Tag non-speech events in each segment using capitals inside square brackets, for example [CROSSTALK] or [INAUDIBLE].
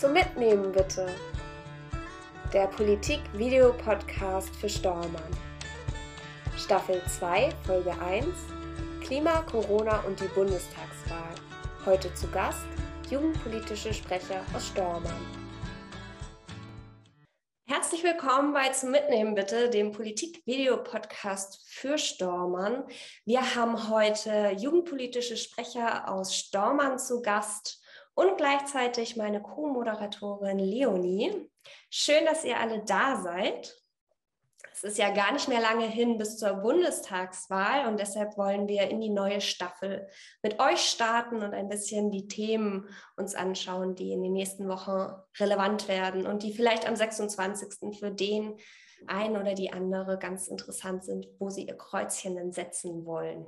zum Mitnehmen bitte. Der Politik-Video-Podcast für Stormann. Staffel 2, Folge 1 Klima, Corona und die Bundestagswahl. Heute zu Gast jugendpolitische Sprecher aus Stormann. Herzlich willkommen bei Zum Mitnehmen bitte, dem Politik-Video-Podcast für Stormann. Wir haben heute jugendpolitische Sprecher aus Stormann zu Gast und gleichzeitig meine Co-Moderatorin Leonie. Schön, dass ihr alle da seid. Es ist ja gar nicht mehr lange hin bis zur Bundestagswahl und deshalb wollen wir in die neue Staffel mit euch starten und ein bisschen die Themen uns anschauen, die in den nächsten Wochen relevant werden und die vielleicht am 26. für den einen oder die andere ganz interessant sind, wo sie ihr Kreuzchen dann setzen wollen.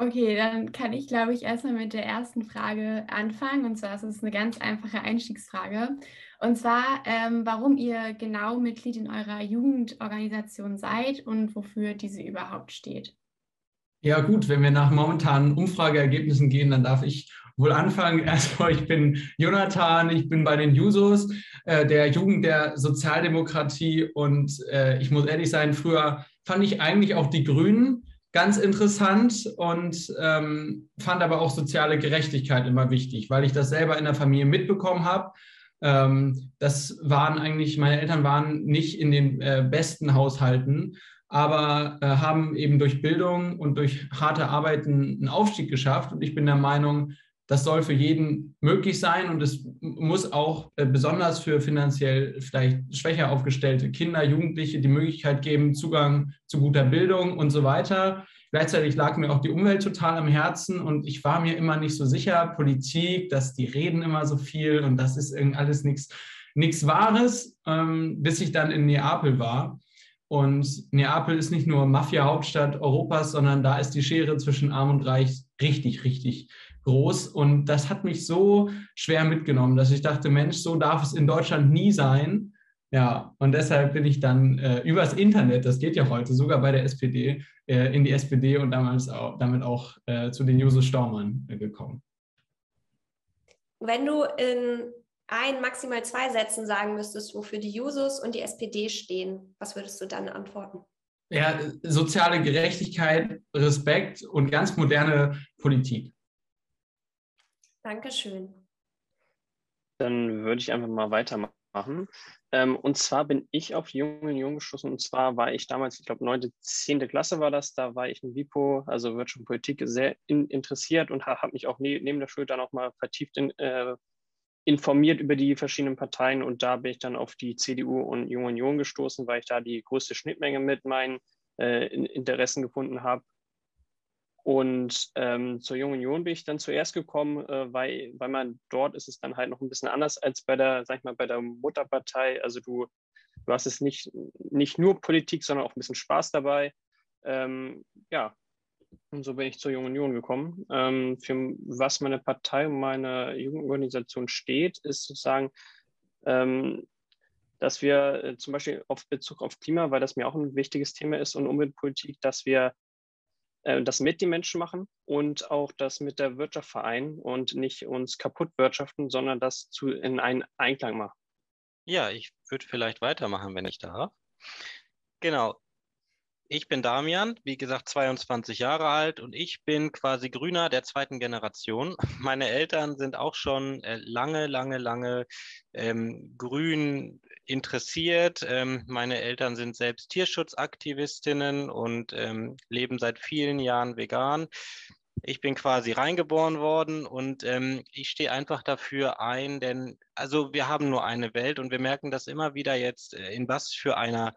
Okay, dann kann ich, glaube ich, erstmal mit der ersten Frage anfangen. Und zwar ist es eine ganz einfache Einstiegsfrage. Und zwar, ähm, warum ihr genau Mitglied in eurer Jugendorganisation seid und wofür diese überhaupt steht. Ja gut, wenn wir nach momentanen Umfrageergebnissen gehen, dann darf ich wohl anfangen. [LAUGHS] Erstmal, ich bin Jonathan, ich bin bei den Jusos, äh, der Jugend der Sozialdemokratie. Und äh, ich muss ehrlich sein, früher fand ich eigentlich auch die Grünen ganz interessant und ähm, fand aber auch soziale Gerechtigkeit immer wichtig, weil ich das selber in der Familie mitbekommen habe. Ähm, das waren eigentlich, meine Eltern waren nicht in den äh, besten Haushalten, aber äh, haben eben durch Bildung und durch harte Arbeiten einen Aufstieg geschafft. Und ich bin der Meinung, das soll für jeden möglich sein und es muss auch äh, besonders für finanziell vielleicht schwächer aufgestellte Kinder, Jugendliche die Möglichkeit geben, Zugang zu guter Bildung und so weiter. Gleichzeitig lag mir auch die Umwelt total am Herzen und ich war mir immer nicht so sicher, Politik, dass die reden immer so viel und das ist alles nichts nichts Wahres, ähm, bis ich dann in Neapel war. Und Neapel ist nicht nur Mafia-Hauptstadt Europas, sondern da ist die Schere zwischen Arm und Reich richtig, richtig groß. Und das hat mich so schwer mitgenommen, dass ich dachte, Mensch, so darf es in Deutschland nie sein. Ja, und deshalb bin ich dann äh, übers Internet, das geht ja heute, sogar bei der SPD, äh, in die SPD und damals auch, damit auch äh, zu den Jusos Staumann äh, gekommen. Wenn du in ein, maximal zwei Sätzen sagen müsstest, wofür die Jusos und die SPD stehen, was würdest du dann antworten? Ja, soziale Gerechtigkeit, Respekt und ganz moderne Politik. Dankeschön. Dann würde ich einfach mal weitermachen. Ähm, und zwar bin ich auf Jungen Jungen gestoßen. Und zwar war ich damals, ich glaube, neunte, zehnte Klasse war das. Da war ich in WIPO, also Wirtschaft und Politik, sehr in, interessiert und habe mich auch ne, neben der Schule dann auch mal vertieft in, äh, informiert über die verschiedenen Parteien. Und da bin ich dann auf die CDU und Jungen Union gestoßen, weil ich da die größte Schnittmenge mit meinen äh, Interessen gefunden habe. Und ähm, zur Jungen Union bin ich dann zuerst gekommen, äh, weil, weil man dort ist es dann halt noch ein bisschen anders als bei der, sag ich mal, bei der Mutterpartei. Also du, du hast es nicht, nicht nur Politik, sondern auch ein bisschen Spaß dabei. Ähm, ja, und so bin ich zur Jungen Union gekommen. Ähm, für was meine Partei und meine Jugendorganisation steht, ist sozusagen, ähm, dass wir äh, zum Beispiel auf Bezug auf Klima, weil das mir auch ein wichtiges Thema ist und Umweltpolitik, dass wir das mit den Menschen machen und auch das mit der Wirtschaft vereinen und nicht uns kaputt wirtschaften, sondern das zu, in einen Einklang machen. Ja, ich würde vielleicht weitermachen, wenn ich darf. Genau. Ich bin Damian, wie gesagt, 22 Jahre alt und ich bin quasi Grüner der zweiten Generation. [LAUGHS] Meine Eltern sind auch schon äh, lange, lange, lange ähm, grün interessiert. Ähm, meine Eltern sind selbst Tierschutzaktivistinnen und ähm, leben seit vielen Jahren vegan. Ich bin quasi reingeboren worden und ähm, ich stehe einfach dafür ein, denn also wir haben nur eine Welt und wir merken das immer wieder jetzt, äh, in was für einer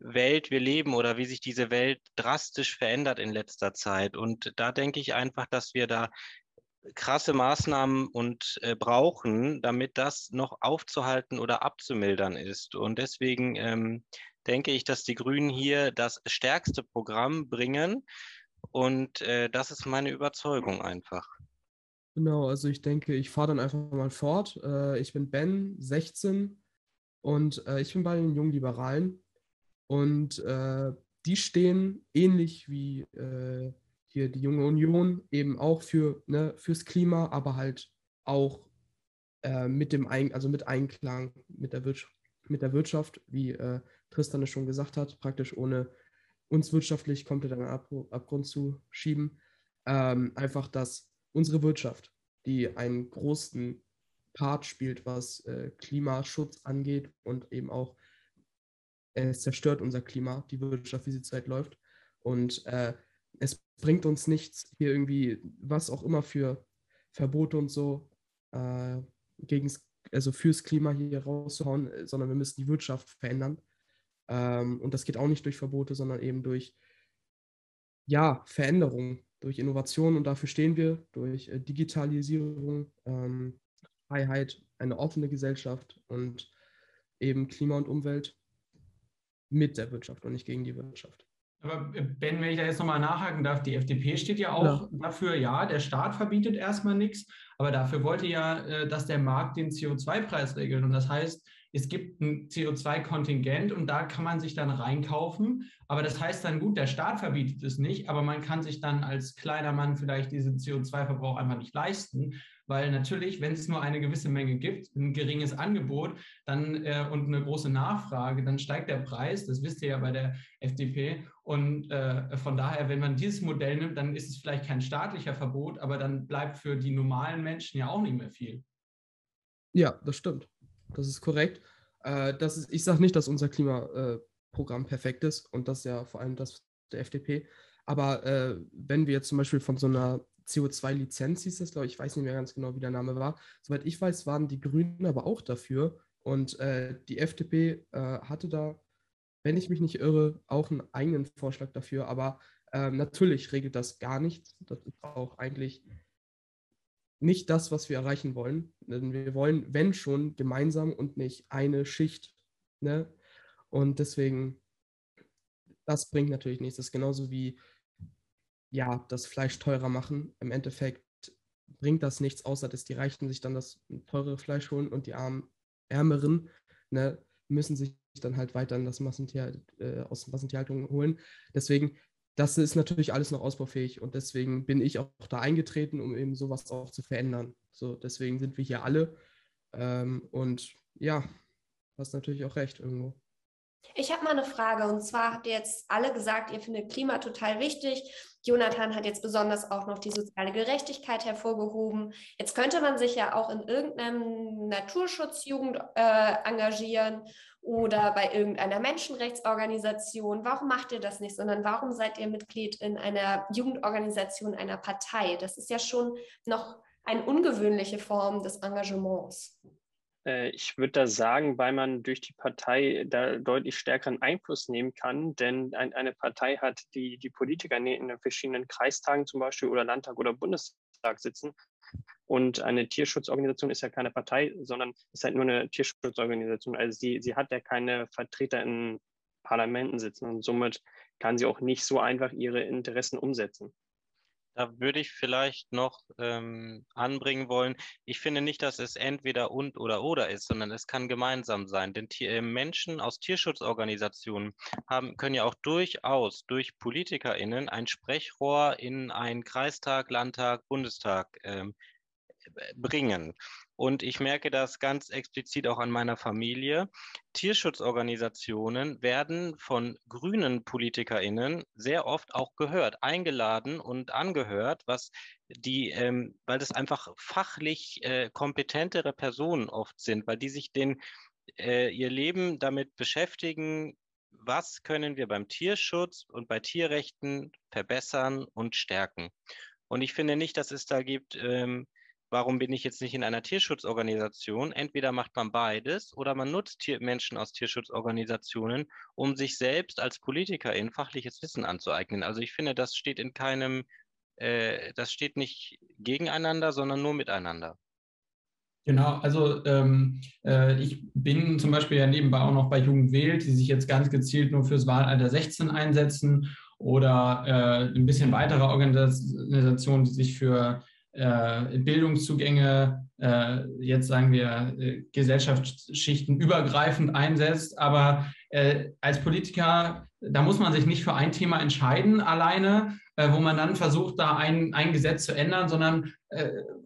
Welt wir leben oder wie sich diese Welt drastisch verändert in letzter Zeit. Und da denke ich einfach, dass wir da krasse Maßnahmen und äh, brauchen, damit das noch aufzuhalten oder abzumildern ist. Und deswegen ähm, denke ich, dass die Grünen hier das stärkste Programm bringen. Und äh, das ist meine Überzeugung einfach. Genau, also ich denke, ich fahre dann einfach mal fort. Äh, ich bin Ben, 16 und äh, ich bin bei den Jungen Liberalen. Und äh, die stehen ähnlich wie äh, hier die junge Union eben auch für, ne, fürs Klima, aber halt auch äh, mit dem Ein also mit Einklang mit der, Wirtschaft, mit der Wirtschaft, wie äh, Tristan es schon gesagt hat, praktisch ohne uns wirtschaftlich komplett den Ab Abgrund zu schieben. Ähm, einfach, dass unsere Wirtschaft, die einen großen Part spielt, was äh, Klimaschutz angeht und eben auch es zerstört unser Klima, die Wirtschaft, wie sie zurzeit läuft. Und äh, es bringt uns nichts, hier irgendwie, was auch immer für Verbote und so äh, gegens, also fürs Klima hier rauszuhauen, äh, sondern wir müssen die Wirtschaft verändern. Ähm, und das geht auch nicht durch Verbote, sondern eben durch ja, Veränderung, durch Innovation und dafür stehen wir, durch äh, Digitalisierung, ähm, Freiheit, eine offene Gesellschaft und eben Klima und Umwelt mit der Wirtschaft und nicht gegen die Wirtschaft. Aber äh, Ben, wenn ich da jetzt nochmal nachhaken darf, die FDP steht ja auch ja. dafür, ja, der Staat verbietet erstmal nichts, aber dafür wollte ja, äh, dass der Markt den CO2-Preis regelt. Und das heißt, es gibt ein CO2-Kontingent und da kann man sich dann reinkaufen. Aber das heißt dann, gut, der Staat verbietet es nicht, aber man kann sich dann als kleiner Mann vielleicht diesen CO2-Verbrauch einfach nicht leisten weil natürlich, wenn es nur eine gewisse Menge gibt, ein geringes Angebot dann, äh, und eine große Nachfrage, dann steigt der Preis, das wisst ihr ja bei der FDP. Und äh, von daher, wenn man dieses Modell nimmt, dann ist es vielleicht kein staatlicher Verbot, aber dann bleibt für die normalen Menschen ja auch nicht mehr viel. Ja, das stimmt. Das ist korrekt. Äh, das ist, ich sage nicht, dass unser Klimaprogramm perfekt ist und das ja vor allem das der FDP. Aber äh, wenn wir jetzt zum Beispiel von so einer CO2-Lizenz hieß das, glaube ich, ich weiß nicht mehr ganz genau, wie der Name war. Soweit ich weiß, waren die Grünen aber auch dafür. Und äh, die FDP äh, hatte da, wenn ich mich nicht irre, auch einen eigenen Vorschlag dafür. Aber äh, natürlich regelt das gar nichts. Das ist auch eigentlich nicht das, was wir erreichen wollen. Denn wir wollen, wenn schon, gemeinsam und nicht eine Schicht. Ne? Und deswegen, das bringt natürlich nichts. Das ist genauso wie ja, das Fleisch teurer machen. Im Endeffekt bringt das nichts, außer dass die Reichen sich dann das teure Fleisch holen und die Armen, Ärmeren ne, müssen sich dann halt weiter das Massentier, äh, aus Massentierhaltung holen. Deswegen, das ist natürlich alles noch ausbaufähig und deswegen bin ich auch da eingetreten, um eben sowas auch zu verändern. So, deswegen sind wir hier alle ähm, und ja, hast natürlich auch recht irgendwo. Ich habe mal eine Frage und zwar habt ihr jetzt alle gesagt, ihr findet Klima total wichtig. Jonathan hat jetzt besonders auch noch die soziale Gerechtigkeit hervorgehoben. Jetzt könnte man sich ja auch in irgendeinem Naturschutzjugend äh, engagieren oder bei irgendeiner Menschenrechtsorganisation. Warum macht ihr das nicht, sondern warum seid ihr Mitglied in einer Jugendorganisation, einer Partei? Das ist ja schon noch eine ungewöhnliche Form des Engagements. Äh, ich würde da sagen, weil man durch die Partei da deutlich stärkeren Einfluss nehmen kann, denn ein, eine Partei hat die, die Politiker in den verschiedenen Kreistagen zum Beispiel oder Landtag oder Bundestag sitzen. Und eine Tierschutzorganisation ist ja keine Partei, sondern ist halt nur eine Tierschutzorganisation. Also sie, sie hat ja keine Vertreter in Parlamenten sitzen und somit kann sie auch nicht so einfach ihre Interessen umsetzen. Da würde ich vielleicht noch ähm, anbringen wollen, ich finde nicht, dass es entweder und oder oder ist, sondern es kann gemeinsam sein. Denn Tier, äh, Menschen aus Tierschutzorganisationen haben, können ja auch durchaus durch PolitikerInnen ein Sprechrohr in einen Kreistag, Landtag, Bundestag ähm, bringen. Und ich merke das ganz explizit auch an meiner Familie. Tierschutzorganisationen werden von grünen PolitikerInnen sehr oft auch gehört, eingeladen und angehört, was die, ähm, weil das einfach fachlich äh, kompetentere Personen oft sind, weil die sich den, äh, ihr Leben damit beschäftigen, was können wir beim Tierschutz und bei Tierrechten verbessern und stärken. Und ich finde nicht, dass es da gibt, ähm, warum bin ich jetzt nicht in einer Tierschutzorganisation? Entweder macht man beides oder man nutzt Tier Menschen aus Tierschutzorganisationen, um sich selbst als Politikerin fachliches Wissen anzueignen. Also ich finde, das steht in keinem, äh, das steht nicht gegeneinander, sondern nur miteinander. Genau, also ähm, äh, ich bin zum Beispiel ja nebenbei auch noch bei Jugend wählt, die sich jetzt ganz gezielt nur fürs Wahlalter 16 einsetzen oder äh, ein bisschen weitere Organisationen, die sich für äh, Bildungszugänge äh, jetzt sagen wir äh, Gesellschaftsschichten übergreifend einsetzt. Aber äh, als Politiker, da muss man sich nicht für ein Thema entscheiden alleine, äh, wo man dann versucht, da ein, ein Gesetz zu ändern, sondern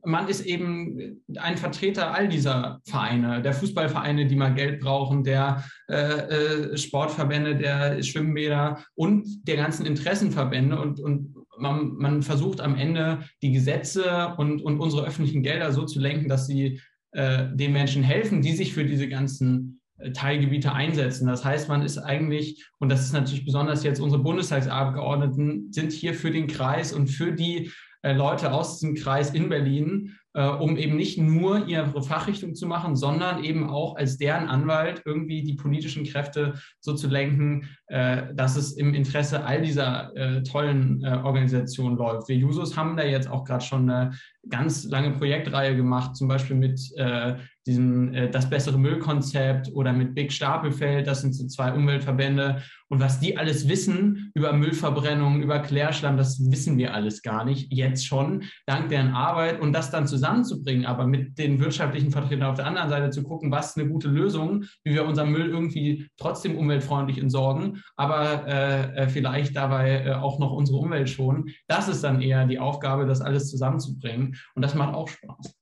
man ist eben ein Vertreter all dieser Vereine, der Fußballvereine, die mal Geld brauchen, der äh, Sportverbände, der Schwimmbäder und der ganzen Interessenverbände und, und man, man, versucht am Ende die Gesetze und, und unsere öffentlichen Gelder so zu lenken, dass sie äh, den Menschen helfen, die sich für diese ganzen äh, Teilgebiete einsetzen. Das heißt, man ist eigentlich, und das ist natürlich besonders jetzt unsere Bundestagsabgeordneten, sind hier für den Kreis und für die äh, Leute aus diesem Kreis in Berlin, um eben nicht nur ihre Fachrichtung zu machen, sondern eben auch als deren Anwalt irgendwie die politischen Kräfte so zu lenken, äh, dass es im Interesse all dieser äh, tollen äh, Organisationen läuft. Wir Jusos haben da jetzt auch gerade schon eine ganz lange Projektreihe gemacht, zum Beispiel mit äh, diesem äh, Das bessere Müllkonzept oder mit Big Stapelfeld, das sind so zwei Umweltverbände. Und was die alles wissen über Müllverbrennung, über Klärschlamm, das wissen wir alles gar nicht, jetzt schon, dank deren Arbeit. Und das dann zusammenzubringen, aber mit den wirtschaftlichen Vertretern auf der anderen Seite zu gucken, was ist eine gute Lösung, wie wir unseren Müll irgendwie trotzdem umweltfreundlich entsorgen, aber äh, äh vielleicht dabei äh, auch noch unsere Umwelt schonen. Das ist dann eher die Aufgabe, das alles zusammenzubringen. Und das macht auch Spaß.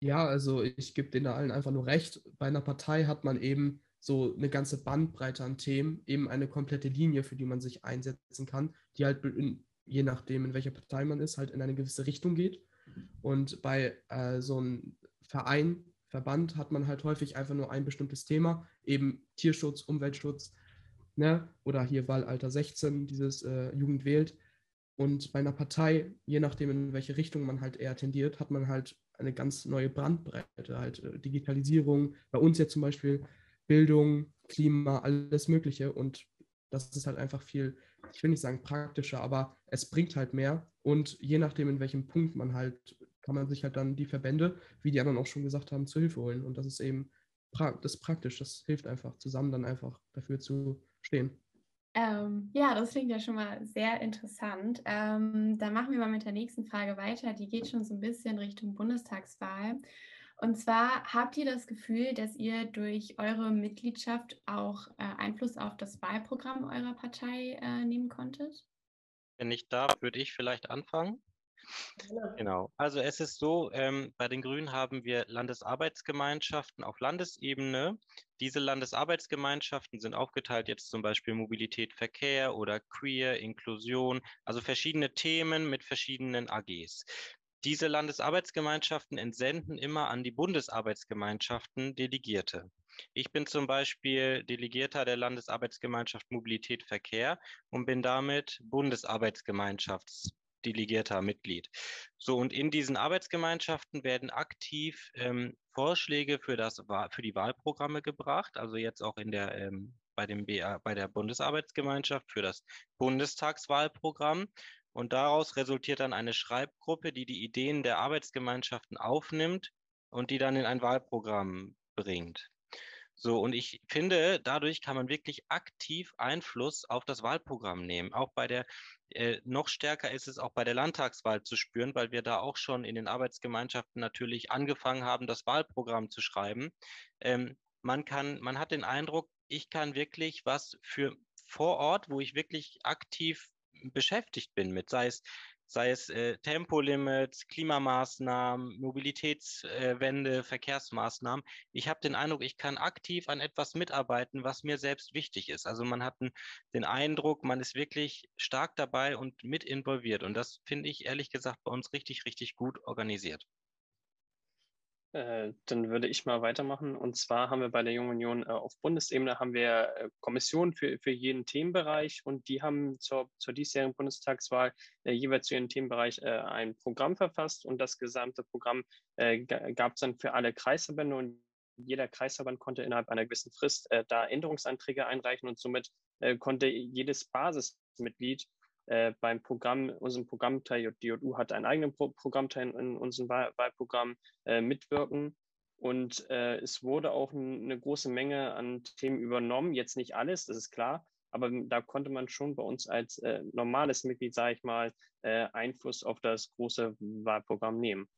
Ja, also ich gebe denen allen einfach nur recht. Bei einer Partei hat man eben so eine ganze Bandbreite an Themen, eben eine komplette Linie, für die man sich einsetzen kann, die halt in, je nachdem, in welcher Partei man ist, halt in eine gewisse Richtung geht. Und bei äh, so einem Verein, Verband hat man halt häufig einfach nur ein bestimmtes Thema, eben Tierschutz, Umweltschutz, ne? oder hier Wahlalter 16, dieses äh, Jugend wählt. Und bei einer Partei, je nachdem, in welche Richtung man halt eher tendiert, hat man halt eine ganz neue Brandbreite, halt äh, Digitalisierung, bei uns jetzt zum Beispiel Bildung, Klima, alles Mögliche. Und das ist halt einfach viel, ich will nicht sagen praktischer, aber es bringt halt mehr. Und je nachdem, in welchem Punkt man halt, kann man sich halt dann die Verbände, wie die anderen auch schon gesagt haben, zur Hilfe holen. Und das ist eben das ist praktisch, das hilft einfach, zusammen dann einfach dafür zu stehen. Ähm, ja, das klingt ja schon mal sehr interessant. Ähm, dann machen wir mal mit der nächsten Frage weiter. Die geht schon so ein bisschen Richtung Bundestagswahl. Und zwar habt ihr das Gefühl, dass ihr durch eure Mitgliedschaft auch äh, Einfluss auf das Wahlprogramm eurer Partei äh, nehmen konntet? Wenn ich darf, würde ich vielleicht anfangen. Genau. Also es ist so, ähm, bei den Grünen haben wir Landesarbeitsgemeinschaften auf Landesebene. Diese Landesarbeitsgemeinschaften sind aufgeteilt jetzt zum Beispiel Mobilität, Verkehr oder Queer, Inklusion, also verschiedene Themen mit verschiedenen AGs. Diese Landesarbeitsgemeinschaften entsenden immer an die Bundesarbeitsgemeinschaften Delegierte. Ich bin zum Beispiel Delegierter der Landesarbeitsgemeinschaft Mobilität Verkehr und bin damit Bundesarbeitsgemeinschafts delegierter Mitglied. So, und in diesen Arbeitsgemeinschaften werden aktiv ähm, Vorschläge für, das, für die Wahlprogramme gebracht, also jetzt auch in der, ähm, bei, dem BA, bei der Bundesarbeitsgemeinschaft für das Bundestagswahlprogramm. Und daraus resultiert dann eine Schreibgruppe, die die Ideen der Arbeitsgemeinschaften aufnimmt und die dann in ein Wahlprogramm bringt. So, und ich finde, dadurch kann man wirklich aktiv Einfluss auf das Wahlprogramm nehmen. Auch bei der, äh, noch stärker ist es auch bei der Landtagswahl zu spüren, weil wir da auch schon in den Arbeitsgemeinschaften natürlich angefangen haben, das Wahlprogramm zu schreiben. Ähm, man kann, man hat den Eindruck, ich kann wirklich was für vor Ort, wo ich wirklich aktiv beschäftigt bin mit, sei es sei es äh, Tempolimits, Klimamaßnahmen, Mobilitätswende, äh, Verkehrsmaßnahmen. Ich habe den Eindruck, ich kann aktiv an etwas mitarbeiten, was mir selbst wichtig ist. Also man hat den Eindruck, man ist wirklich stark dabei und mit involviert. Und das finde ich ehrlich gesagt bei uns richtig, richtig gut organisiert. Äh, dann würde ich mal weitermachen. Und zwar haben wir bei der Jungen Union äh, auf Bundesebene haben wir äh, Kommissionen für, für jeden Themenbereich und die haben zur, zur diesjährigen Bundestagswahl äh, jeweils zu ihrem Themenbereich äh, ein Programm verfasst und das gesamte Programm gab es dann für alle Kreisverbände und jeder Kreisverband konnte innerhalb einer gewissen Frist da Änderungsanträge einreichen und somit konnte jedes Basismitglied äh, beim Programm, unserem Programmteil, JDU hat einen eigenen Pro Programmteil in unserem Wahl Wahlprogramm äh, mitwirken. Und äh, es wurde auch eine große Menge an Themen übernommen. Jetzt nicht alles, das ist klar. Aber da konnte man schon bei uns als äh, normales Mitglied, sage ich mal, äh, Einfluss auf das große Wahlprogramm nehmen.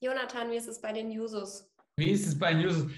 Jonathan, wie ist es bei den Jusos? Wie ist es bei den Jusos?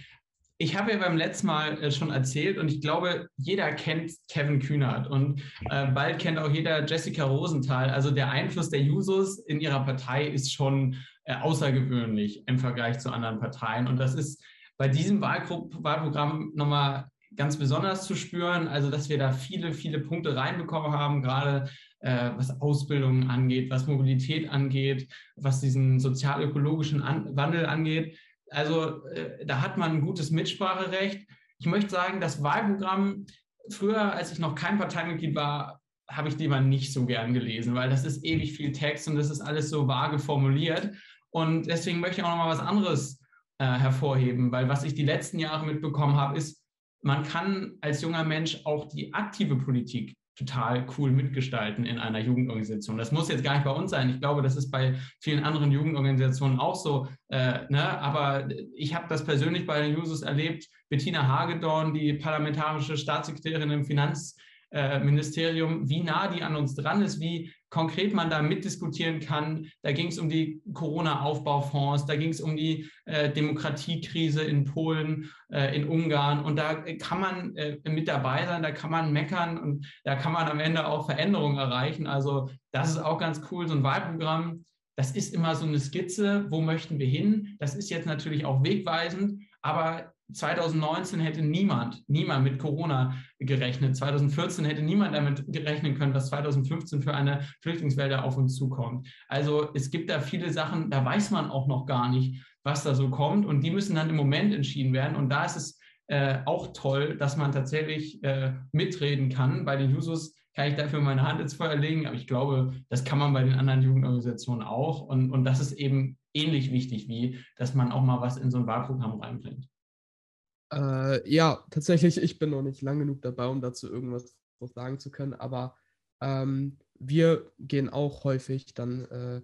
Ich habe ja beim letzten Mal äh, schon erzählt und ich glaube, jeder kennt Kevin Kühnert und äh, bald kennt auch jeder Jessica Rosenthal. Also der Einfluss der Jusos in ihrer Partei ist schon äh, außergewöhnlich im Vergleich zu anderen Parteien. Und das ist bei diesem Wahlprogramm nochmal ganz besonders zu spüren. Also, dass wir da viele, viele Punkte reinbekommen haben, gerade was Ausbildung angeht, was Mobilität angeht, was diesen sozial-ökologischen An Wandel angeht. Also äh, da hat man ein gutes Mitspracherecht. Ich möchte sagen, das Wahlprogramm, früher, als ich noch kein Parteimitglied war, habe ich lieber nicht so gern gelesen, weil das ist ewig viel Text und das ist alles so vage formuliert. Und deswegen möchte ich auch noch mal was anderes äh, hervorheben, weil was ich die letzten Jahre mitbekommen habe, ist, man kann als junger Mensch auch die aktive Politik total cool mitgestalten in einer Jugendorganisation. Das muss jetzt gar nicht bei uns sein. Ich glaube, das ist bei vielen anderen Jugendorganisationen auch so. Äh, ne? Aber ich habe das persönlich bei den Jusos erlebt. Bettina Hagedorn, die parlamentarische Staatssekretärin im Finanz- äh, wie nah die an uns dran ist, wie konkret man da mitdiskutieren kann. Da ging es um die Corona-Aufbaufonds, da ging es um die äh, Demokratiekrise in Polen, äh, in Ungarn. Und da kann man äh, mit dabei sein, da kann man meckern und da kann man am Ende auch Veränderungen erreichen. Also das ist auch ganz cool, so ein Wahlprogramm. Das ist immer so eine Skizze, wo möchten wir hin? Das ist jetzt natürlich auch wegweisend, aber 2019 hätte niemand, niemand mit Corona gerechnet. 2014 hätte niemand damit gerechnen können, dass 2015 für eine Flüchtlingswelle auf uns zukommt. Also es gibt da viele Sachen, da weiß man auch noch gar nicht, was da so kommt. Und die müssen dann im Moment entschieden werden. Und da ist es äh, auch toll, dass man tatsächlich äh, mitreden kann. Bei den Jusos kann ich dafür meine Hand ins Feuer legen, aber ich glaube, das kann man bei den anderen Jugendorganisationen auch. Und, und das ist eben ähnlich wichtig, wie dass man auch mal was in so ein Wahlprogramm reinbringt. Äh, ja, tatsächlich, ich bin noch nicht lang genug dabei, um dazu irgendwas sagen zu können, aber ähm, wir gehen auch häufig dann äh,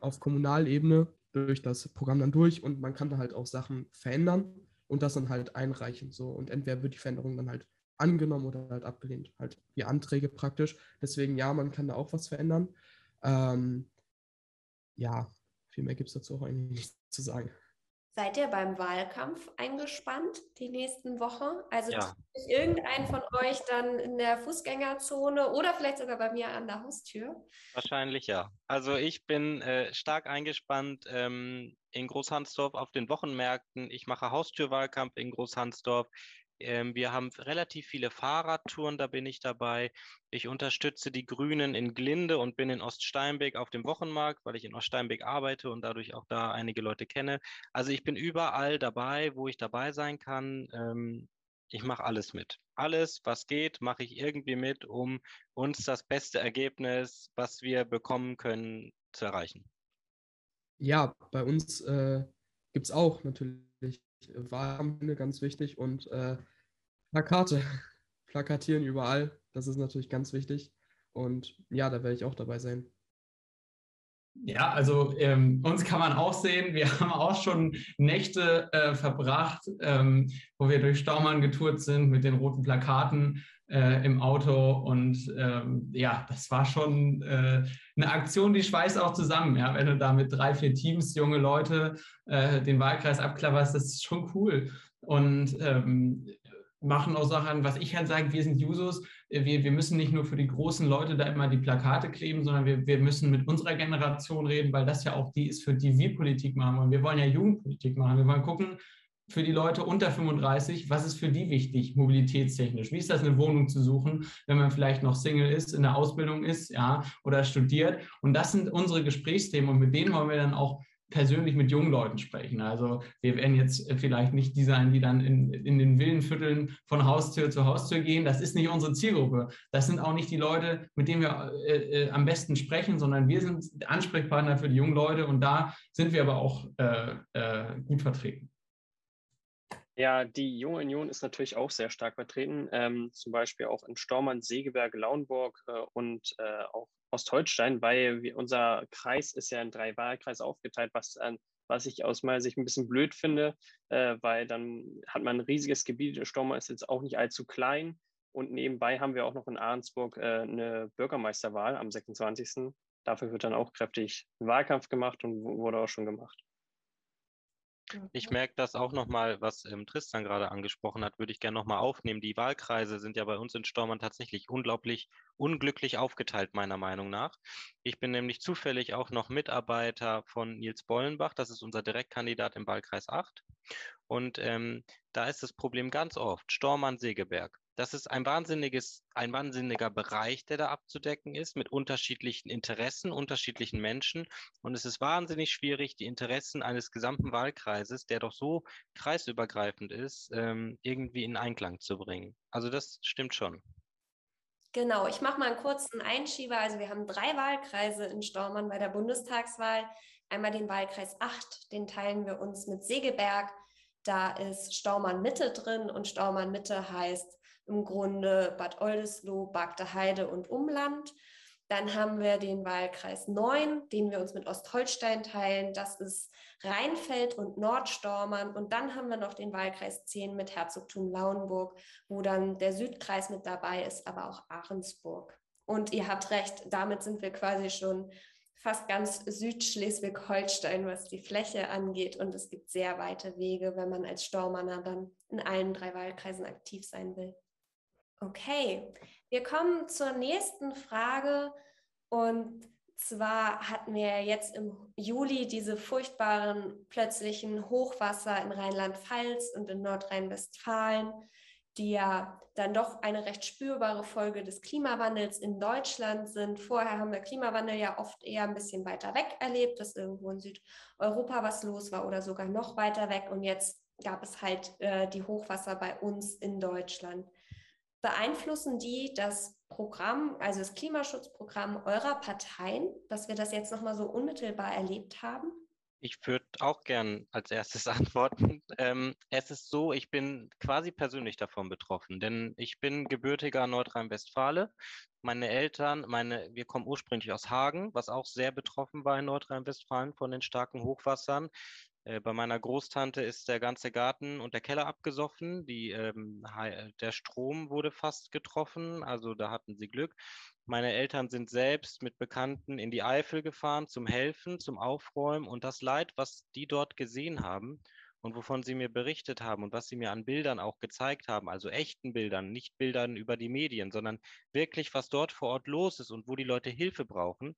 auf Kommunalebene durch das Programm dann durch und man kann da halt auch Sachen verändern und das dann halt einreichen. So. Und entweder wird die Veränderung dann halt angenommen oder halt abgelehnt. Halt die Anträge praktisch. Deswegen ja, man kann da auch was verändern. Ähm, ja, viel mehr gibt es dazu auch eigentlich nicht zu sagen. Seid ihr beim Wahlkampf eingespannt die nächsten Wochen? Also ja. irgendeinen von euch dann in der Fußgängerzone oder vielleicht sogar bei mir an der Haustür? Wahrscheinlich ja. Also ich bin äh, stark eingespannt ähm, in Großhansdorf auf den Wochenmärkten. Ich mache Haustürwahlkampf in Großhansdorf. Ähm, wir haben relativ viele Fahrradtouren, da bin ich dabei. Ich unterstütze die Grünen in Glinde und bin in Oststeinbeck auf dem Wochenmarkt, weil ich in Oststeinbeck arbeite und dadurch auch da einige Leute kenne. Also ich bin überall dabei, wo ich dabei sein kann. Ähm, ich mache alles mit. Alles, was geht, mache ich irgendwie mit, um uns das beste Ergebnis, was wir bekommen können, zu erreichen. Ja, bei uns äh, gibt es auch natürlich Wahlkampagne, ganz wichtig. Und äh, Plakate, [LAUGHS] plakatieren überall, das ist natürlich ganz wichtig. Und ja, da werde ich auch dabei sein. Ja, also ähm, uns kann man auch sehen, wir [LAUGHS] haben auch schon Nächte äh, verbracht, ähm, wo wir durch Staumann getourt sind mit den roten Plakaten äh, im Auto. Und ähm, ja, das war schon äh, eine Aktion, die schweißt auch zusammen. Ja? Wenn du da mit drei, vier Teams, junge Leute, äh, den Wahlkreis abklapperst, das ist schon cool. Und ähm, machen auch Sachen, was ich halt sage, wir sind Jusos, wir, wir müssen nicht nur für die großen Leute da immer die Plakate kleben, sondern wir, wir müssen mit unserer Generation reden, weil das ja auch die ist, für die wir Politik machen wollen. Wir wollen ja Jugendpolitik machen. Wir wollen gucken, für die Leute unter 35, was ist für die wichtig, mobilitätstechnisch? Wie ist das, eine Wohnung zu suchen, wenn man vielleicht noch Single ist, in der Ausbildung ist, ja, oder studiert? Und das sind unsere Gesprächsthemen und mit denen wollen wir dann auch persönlich mit jungen Leuten sprechen. Also wir werden jetzt vielleicht nicht die sein, die dann in, in den Villenvierteln von Haustür zu Haustür gehen. Das ist nicht unsere Zielgruppe. Das sind auch nicht die Leute, mit denen wir äh, äh, am besten sprechen, sondern wir sind Ansprechpartner für die jungen Leute und da sind wir aber auch äh, äh, gut vertreten. Ja, die Junge Union ist natürlich auch sehr stark vertreten, ähm, zum Beispiel auch in Stormann, Segeberg, Lauenburg äh, und äh, auch Ostholstein, weil wir, unser Kreis ist ja in drei Wahlkreise aufgeteilt, was, äh, was ich aus meiner Sicht ein bisschen blöd finde, äh, weil dann hat man ein riesiges Gebiet. Stormann ist jetzt auch nicht allzu klein und nebenbei haben wir auch noch in Ahrensburg äh, eine Bürgermeisterwahl am 26. Dafür wird dann auch kräftig Wahlkampf gemacht und wurde auch schon gemacht. Ich merke das auch nochmal, was ähm, Tristan gerade angesprochen hat, würde ich gerne nochmal aufnehmen. Die Wahlkreise sind ja bei uns in Stormann tatsächlich unglaublich unglücklich aufgeteilt, meiner Meinung nach. Ich bin nämlich zufällig auch noch Mitarbeiter von Nils Bollenbach, das ist unser Direktkandidat im Wahlkreis 8. Und ähm, da ist das Problem ganz oft Stormann-Segeberg. Das ist ein wahnsinniges, ein wahnsinniger Bereich, der da abzudecken ist, mit unterschiedlichen Interessen, unterschiedlichen Menschen. Und es ist wahnsinnig schwierig, die Interessen eines gesamten Wahlkreises, der doch so kreisübergreifend ist, ähm, irgendwie in Einklang zu bringen. Also das stimmt schon. Genau, ich mache mal einen kurzen Einschieber. Also wir haben drei Wahlkreise in Stormann bei der Bundestagswahl. Einmal den Wahlkreis 8, den teilen wir uns mit Segeberg. Da ist Staumann Mitte drin und Staumann Mitte heißt im Grunde Bad Oldesloe, Bagde Heide und Umland. Dann haben wir den Wahlkreis 9, den wir uns mit Ostholstein teilen. Das ist Rheinfeld und Nordstormern. Und dann haben wir noch den Wahlkreis 10 mit Herzogtum Lauenburg, wo dann der Südkreis mit dabei ist, aber auch Ahrensburg. Und ihr habt recht, damit sind wir quasi schon fast ganz Südschleswig-Holstein, was die Fläche angeht. Und es gibt sehr weite Wege, wenn man als Stormanner dann in allen drei Wahlkreisen aktiv sein will. Okay, wir kommen zur nächsten Frage. Und zwar hatten wir jetzt im Juli diese furchtbaren plötzlichen Hochwasser in Rheinland-Pfalz und in Nordrhein-Westfalen, die ja dann doch eine recht spürbare Folge des Klimawandels in Deutschland sind. Vorher haben wir Klimawandel ja oft eher ein bisschen weiter weg erlebt, dass irgendwo in Südeuropa was los war oder sogar noch weiter weg. Und jetzt gab es halt äh, die Hochwasser bei uns in Deutschland beeinflussen die das Programm, also das Klimaschutzprogramm eurer Parteien, dass wir das jetzt nochmal so unmittelbar erlebt haben? Ich würde auch gern als erstes [LAUGHS] antworten. Ähm, es ist so, ich bin quasi persönlich davon betroffen, denn ich bin gebürtiger Nordrhein-Westfale. Meine Eltern, meine, wir kommen ursprünglich aus Hagen, was auch sehr betroffen war in Nordrhein-Westfalen von den starken Hochwassern. Äh, bei meiner Großtante ist der ganze Garten und der Keller abgesoffen. Die, ähm, der Strom wurde fast getroffen, also da hatten sie Glück. Meine Eltern sind selbst mit Bekannten in die Eifel gefahren zum Helfen, zum Aufräumen und das Leid, was die dort gesehen haben und wovon sie mir berichtet haben und was sie mir an Bildern auch gezeigt haben, also echten Bildern, nicht Bildern über die Medien, sondern wirklich, was dort vor Ort los ist und wo die Leute Hilfe brauchen,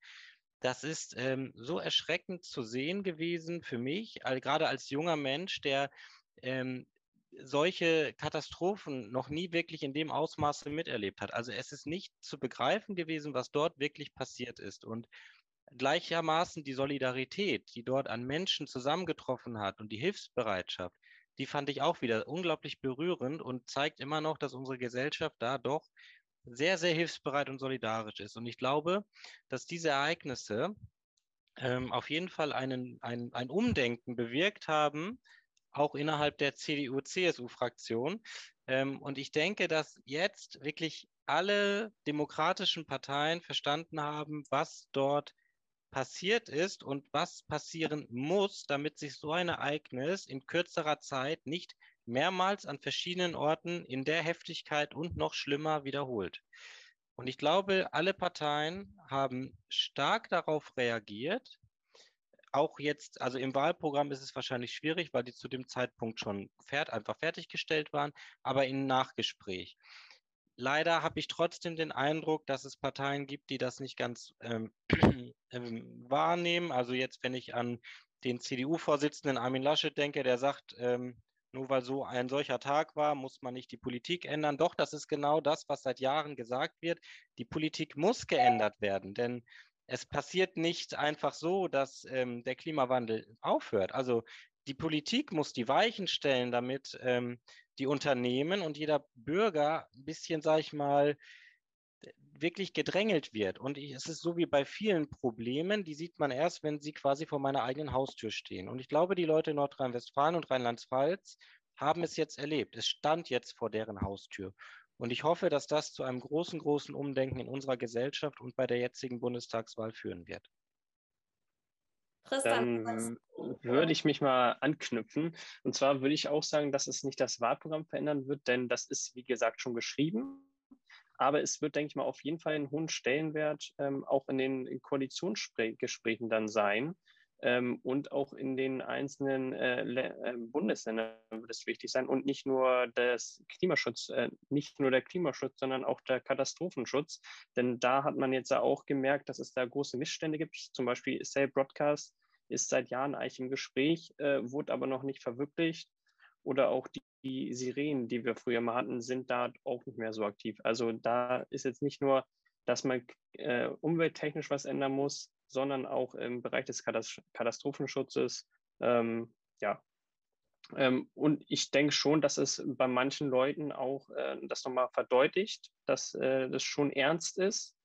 das ist ähm, so erschreckend zu sehen gewesen für mich, all, gerade als junger Mensch, der ähm, solche Katastrophen noch nie wirklich in dem Ausmaße miterlebt hat. Also es ist nicht zu begreifen gewesen, was dort wirklich passiert ist. Und gleichermaßen die Solidarität, die dort an Menschen zusammengetroffen hat und die Hilfsbereitschaft, die fand ich auch wieder unglaublich berührend und zeigt immer noch, dass unsere Gesellschaft da doch sehr, sehr hilfsbereit und solidarisch ist. Und ich glaube, dass diese Ereignisse ähm, auf jeden Fall einen, ein, ein Umdenken bewirkt haben, auch innerhalb der CDU-CSU-Fraktion. Ähm, und ich denke, dass jetzt wirklich alle demokratischen Parteien verstanden haben, was dort passiert ist und was passieren muss, damit sich so ein Ereignis in kürzerer Zeit nicht mehrmals an verschiedenen Orten in der Heftigkeit und noch schlimmer wiederholt. Und ich glaube, alle Parteien haben stark darauf reagiert. Auch jetzt, also im Wahlprogramm ist es wahrscheinlich schwierig, weil die zu dem Zeitpunkt schon fährt, einfach fertiggestellt waren, aber in Nachgespräch. Leider habe ich trotzdem den Eindruck, dass es Parteien gibt, die das nicht ganz ähm, [CLEARS THROAT] ähm, wahrnehmen. Also jetzt, wenn ich an den CDU-Vorsitzenden Armin Laschet denke, der sagt, ähm, nur weil so ein solcher Tag war, muss man nicht die Politik ändern. Doch, das ist genau das, was seit Jahren gesagt wird. Die Politik muss geändert werden, denn es passiert nicht einfach so, dass ähm, der Klimawandel aufhört. Also die Politik muss die Weichen stellen, damit ähm, die Unternehmen und jeder Bürger ein bisschen, sag ich mal, wirklich gedrängelt wird. Und ich, es ist so wie bei vielen Problemen, die sieht man erst, wenn sie quasi vor meiner eigenen Haustür stehen. Und ich glaube, die Leute in Nordrhein-Westfalen und Rheinland-Pfalz haben es jetzt erlebt. Es stand jetzt vor deren Haustür. Und ich hoffe, dass das zu einem großen, großen Umdenken in unserer Gesellschaft und bei der jetzigen Bundestagswahl führen wird. Dann würde ich mich mal anknüpfen. Und zwar würde ich auch sagen, dass es nicht das Wahlprogramm verändern wird, denn das ist, wie gesagt, schon geschrieben. Aber es wird, denke ich mal, auf jeden Fall einen hohen Stellenwert ähm, auch in den Koalitionsgesprächen dann sein. Ähm, und auch in den einzelnen äh, äh, Bundesländern wird es wichtig sein und nicht nur das Klimaschutz, äh, nicht nur der Klimaschutz, sondern auch der Katastrophenschutz. Denn da hat man jetzt ja auch gemerkt, dass es da große Missstände gibt. Zum Beispiel Cell Broadcast ist seit Jahren eigentlich im Gespräch, äh, wurde aber noch nicht verwirklicht. Oder auch die, die Sirenen, die wir früher mal hatten, sind da auch nicht mehr so aktiv. Also da ist jetzt nicht nur, dass man äh, umwelttechnisch was ändern muss, sondern auch im Bereich des Katastrophenschutzes. Ähm, ja. Ähm, und ich denke schon, dass es bei manchen Leuten auch äh, das nochmal verdeutlicht, dass äh, das schon ernst ist.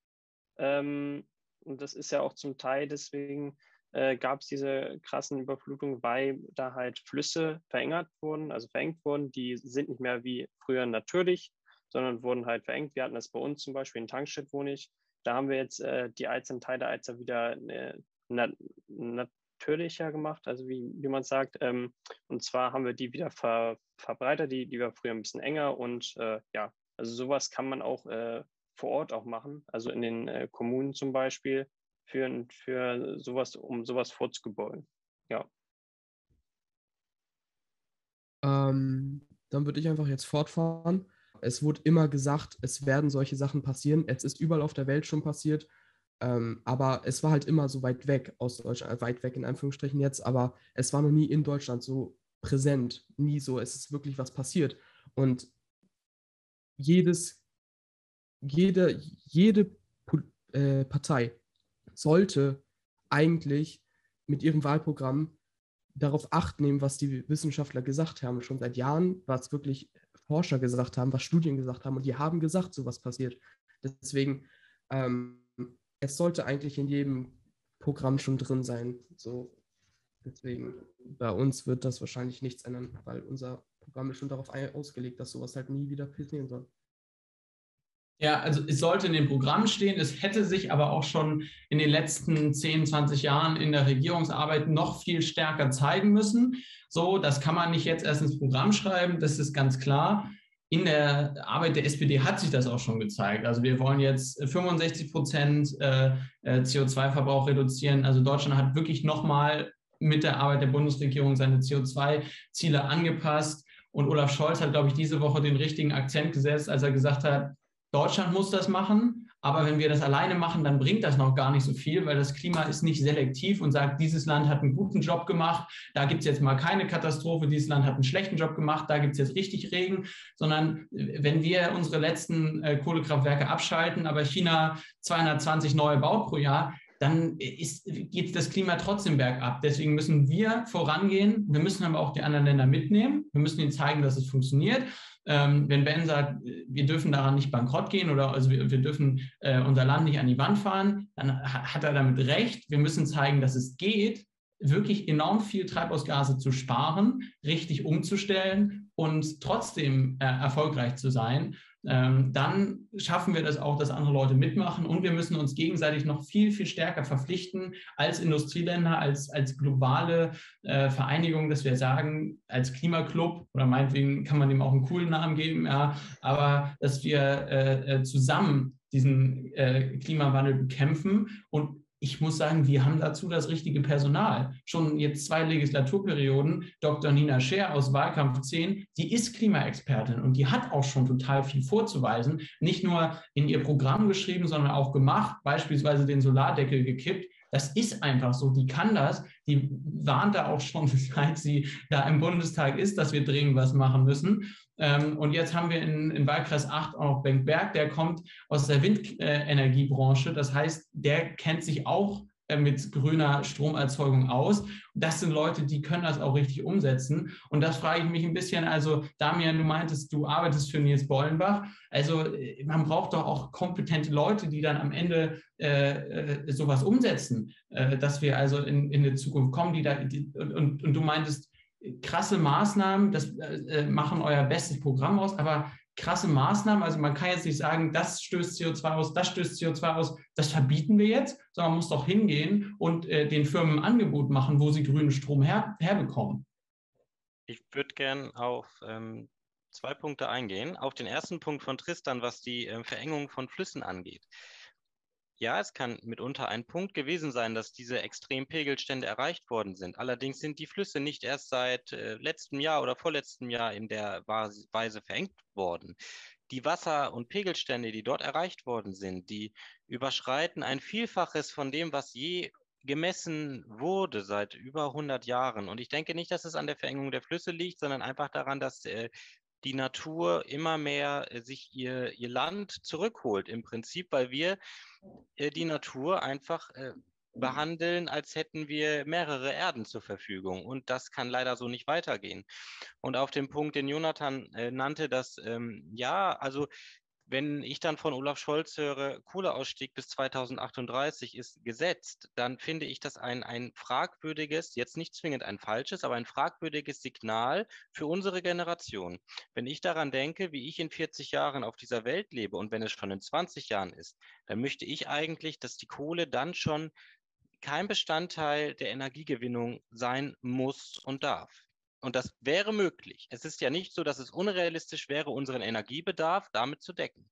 Ähm, und das ist ja auch zum Teil deswegen äh, gab es diese krassen Überflutungen, weil da halt Flüsse verengert wurden, also verengt wurden. Die sind nicht mehr wie früher natürlich, sondern wurden halt verengt. Wir hatten das bei uns zum Beispiel in Tankstedt, wo ich. Da haben wir jetzt äh, die Teil der Alzer wieder äh, nat natürlicher gemacht, also wie, wie man sagt. Ähm, und zwar haben wir die wieder ver verbreitert, die, die war früher ein bisschen enger und äh, ja, also sowas kann man auch äh, vor Ort auch machen, also in den äh, Kommunen zum Beispiel für, für sowas, um sowas vorzubeugen. Ja. Ähm, dann würde ich einfach jetzt fortfahren. Es wurde immer gesagt, es werden solche Sachen passieren. Es ist überall auf der Welt schon passiert. Ähm, aber es war halt immer so weit weg aus Deutschland, äh, weit weg in Anführungsstrichen jetzt, aber es war noch nie in Deutschland so präsent, nie so, es ist wirklich was passiert. Und jedes, jede, jede äh, Partei sollte eigentlich mit ihrem Wahlprogramm darauf acht nehmen, was die Wissenschaftler gesagt haben. Schon seit Jahren, was wirklich Forscher gesagt haben, was Studien gesagt haben. Und die haben gesagt, so was passiert. Deswegen, ähm, es sollte eigentlich in jedem Programm schon drin sein. So, deswegen, bei uns wird das wahrscheinlich nichts ändern, weil unser Programm ist schon darauf ausgelegt, dass sowas halt nie wieder passieren soll. Ja, also es sollte in dem Programm stehen. Es hätte sich aber auch schon in den letzten 10, 20 Jahren in der Regierungsarbeit noch viel stärker zeigen müssen. So, das kann man nicht jetzt erst ins Programm schreiben, das ist ganz klar. In der Arbeit der SPD hat sich das auch schon gezeigt. Also wir wollen jetzt 65 Prozent äh, äh, CO2-Verbrauch reduzieren. Also Deutschland hat wirklich nochmal mit der Arbeit der Bundesregierung seine CO2-Ziele angepasst. Und Olaf Scholz hat, glaube ich, diese Woche den richtigen Akzent gesetzt, als er gesagt hat, Deutschland muss das machen, aber wenn wir das alleine machen, dann bringt das noch gar nicht so viel, weil das Klima ist nicht selektiv und sagt, dieses Land hat einen guten Job gemacht, da gibt es jetzt mal keine Katastrophe, dieses Land hat einen schlechten Job gemacht, da gibt es jetzt richtig Regen, sondern äh, wenn wir unsere letzten äh, Kohlekraftwerke abschalten, aber China 220 neue baut pro Jahr, dann ist, geht das Klima trotzdem bergab. Deswegen müssen wir vorangehen. Wir müssen aber auch die anderen Länder mitnehmen. Wir müssen ihnen zeigen, dass es funktioniert. Ähm, wenn Ben sagt, wir dürfen daran nicht bankrott gehen oder also wir, wir dürfen äh, unser Land nicht an die Wand fahren, dann hat er damit recht. Wir müssen zeigen, dass es geht, wirklich enorm viel Treibhausgase zu sparen, richtig umzustellen und trotzdem äh, erfolgreich zu sein dann schaffen wir das auch, dass andere Leute mitmachen und wir müssen uns gegenseitig noch viel, viel stärker verpflichten als Industrieländer, als, als globale äh, Vereinigung, dass wir sagen, als Klimaclub oder meinetwegen kann man dem auch einen coolen Namen geben, ja, aber dass wir äh, äh zusammen diesen äh, Klimawandel bekämpfen und ich muss sagen, wir haben dazu das richtige Personal. Schon jetzt zwei Legislaturperioden. Dr. Nina Scher aus Wahlkampf 10, die ist Klimaexpertin und die hat auch schon total viel vorzuweisen. Nicht nur in ihr Programm geschrieben, sondern auch gemacht, beispielsweise den Solardeckel gekippt. Das ist einfach so, die kann das. Die warnt da auch schon, [LAUGHS] seit sie da im Bundestag ist, dass wir dringend was machen müssen. Ähm, und jetzt haben wir in, in Wahlkreis 8 auch noch Bengt Berg, der kommt aus der Windenergiebranche. Das heißt, der kennt sich auch mit grüner Stromerzeugung aus. Das sind Leute, die können das auch richtig umsetzen. Und das frage ich mich ein bisschen. Also, Damian, du meintest, du arbeitest für Nils Bollenbach. Also, äh, man braucht doch auch kompetente Leute, die dann am Ende äh, äh, sowas umsetzen, äh, dass wir also in, in eine Zukunft kommen, die da, die, und, und, du meintest, krasse Maßnahmen, das äh, äh, machen euer bestes Programm aus, aber krasse Maßnahmen, also man kann jetzt nicht sagen, das stößt CO2 aus, das stößt CO2 aus, das verbieten wir jetzt, sondern man muss doch hingehen und äh, den Firmen ein Angebot machen, wo sie grünen Strom her, herbekommen. Ich würde gern auf ähm, zwei Punkte eingehen. Auf den ersten Punkt von Tristan, was die äh, Verengung von Flüssen angeht. Ja, es kann mitunter ein Punkt gewesen sein, dass diese Extrempegelstände erreicht worden sind. Allerdings sind die Flüsse nicht erst seit äh, letztem Jahr oder vorletztem Jahr in der Weise verengt worden. Die Wasser- und Pegelstände, die dort erreicht worden sind, die überschreiten ein Vielfaches von dem, was je gemessen wurde seit über 100 Jahren. Und ich denke nicht, dass es an der Verengung der Flüsse liegt, sondern einfach daran, dass äh, die Natur immer mehr äh, sich ihr, ihr Land zurückholt im Prinzip, weil wir äh, die Natur einfach äh, behandeln, als hätten wir mehrere Erden zur Verfügung. Und das kann leider so nicht weitergehen. Und auf den Punkt, den Jonathan nannte, dass ähm, ja, also wenn ich dann von Olaf Scholz höre, Kohleausstieg bis 2038 ist gesetzt, dann finde ich das ein, ein fragwürdiges, jetzt nicht zwingend ein falsches, aber ein fragwürdiges Signal für unsere Generation. Wenn ich daran denke, wie ich in 40 Jahren auf dieser Welt lebe und wenn es schon in 20 Jahren ist, dann möchte ich eigentlich, dass die Kohle dann schon kein Bestandteil der Energiegewinnung sein muss und darf. Und das wäre möglich. Es ist ja nicht so, dass es unrealistisch wäre, unseren Energiebedarf damit zu decken.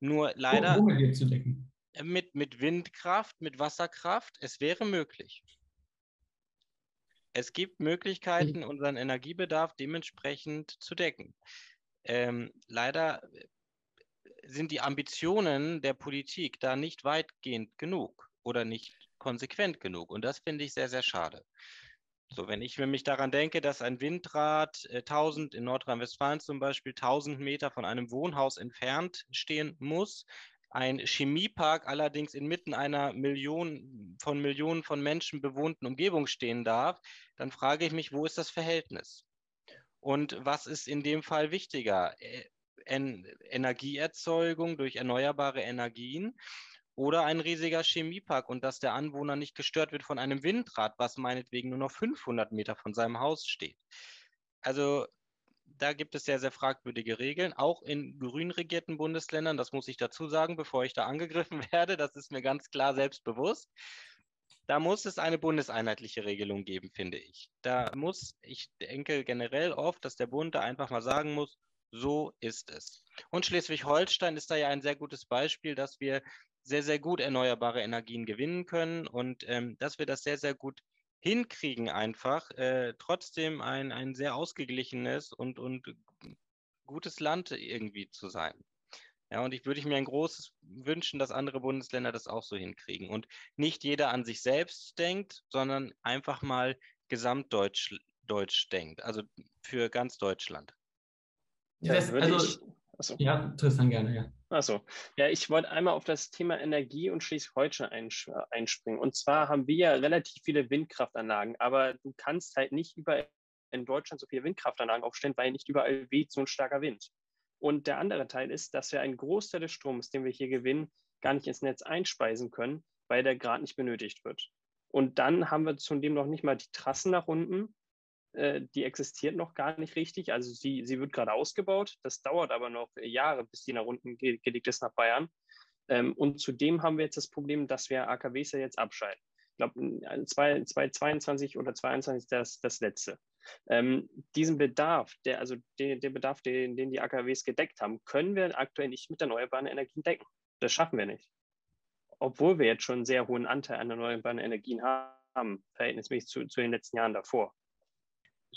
Nur leider Womit zu decken? Mit, mit Windkraft, mit Wasserkraft, es wäre möglich. Es gibt Möglichkeiten, unseren Energiebedarf dementsprechend zu decken. Ähm, leider sind die Ambitionen der Politik da nicht weitgehend genug oder nicht konsequent genug. Und das finde ich sehr, sehr schade. So, wenn ich mich daran denke, dass ein Windrad äh, 1000 in Nordrhein-Westfalen zum Beispiel 1000 Meter von einem Wohnhaus entfernt stehen muss, ein Chemiepark allerdings inmitten einer Million von Millionen von Menschen bewohnten Umgebung stehen darf, dann frage ich mich, wo ist das Verhältnis? Und was ist in dem Fall wichtiger? Energieerzeugung durch erneuerbare Energien oder ein riesiger Chemiepark und dass der Anwohner nicht gestört wird von einem Windrad, was meinetwegen nur noch 500 Meter von seinem Haus steht. Also da gibt es sehr, sehr fragwürdige Regeln, auch in grün regierten Bundesländern. Das muss ich dazu sagen, bevor ich da angegriffen [LAUGHS] werde. Das ist mir ganz klar selbstbewusst. Da muss es eine bundeseinheitliche Regelung geben, finde ich. Da muss, ich denke generell oft, dass der Bund da einfach mal sagen muss, so ist es. Und Schleswig-Holstein ist da ja ein sehr gutes Beispiel, dass wir sehr, sehr gut erneuerbare Energien gewinnen können und ähm, dass wir das sehr, sehr gut hinkriegen, einfach äh, trotzdem ein, ein sehr ausgeglichenes und, und gutes Land irgendwie zu sein. Ja, und ich würde mir ein großes wünschen, dass andere Bundesländer das auch so hinkriegen und nicht jeder an sich selbst denkt, sondern einfach mal gesamtdeutsch Deutsch denkt, also für ganz Deutschland. Ja, also, ich, Achso. Ja, Tristan gerne, ja. Achso. Ja, ich wollte einmal auf das Thema Energie und Schleswig-Holstein einspringen. Und zwar haben wir ja relativ viele Windkraftanlagen, aber du kannst halt nicht überall in Deutschland so viele Windkraftanlagen aufstellen, weil nicht überall weht so ein starker Wind. Und der andere Teil ist, dass wir einen Großteil des Stroms, den wir hier gewinnen, gar nicht ins Netz einspeisen können, weil der gerade nicht benötigt wird. Und dann haben wir zudem noch nicht mal die Trassen nach unten, äh, die existiert noch gar nicht richtig. Also sie, sie wird gerade ausgebaut. Das dauert aber noch Jahre, bis die nach unten ge gelegt ist nach Bayern. Ähm, und zudem haben wir jetzt das Problem, dass wir AKWs ja jetzt abschalten. Ich glaube, 2022 oder 2022 ist das, das letzte. Ähm, diesen Bedarf, der, also den, den Bedarf, den, den die AKWs gedeckt haben, können wir aktuell nicht mit erneuerbaren Energien decken. Das schaffen wir nicht. Obwohl wir jetzt schon einen sehr hohen Anteil an erneuerbaren Energien haben, verhältnismäßig zu, zu den letzten Jahren davor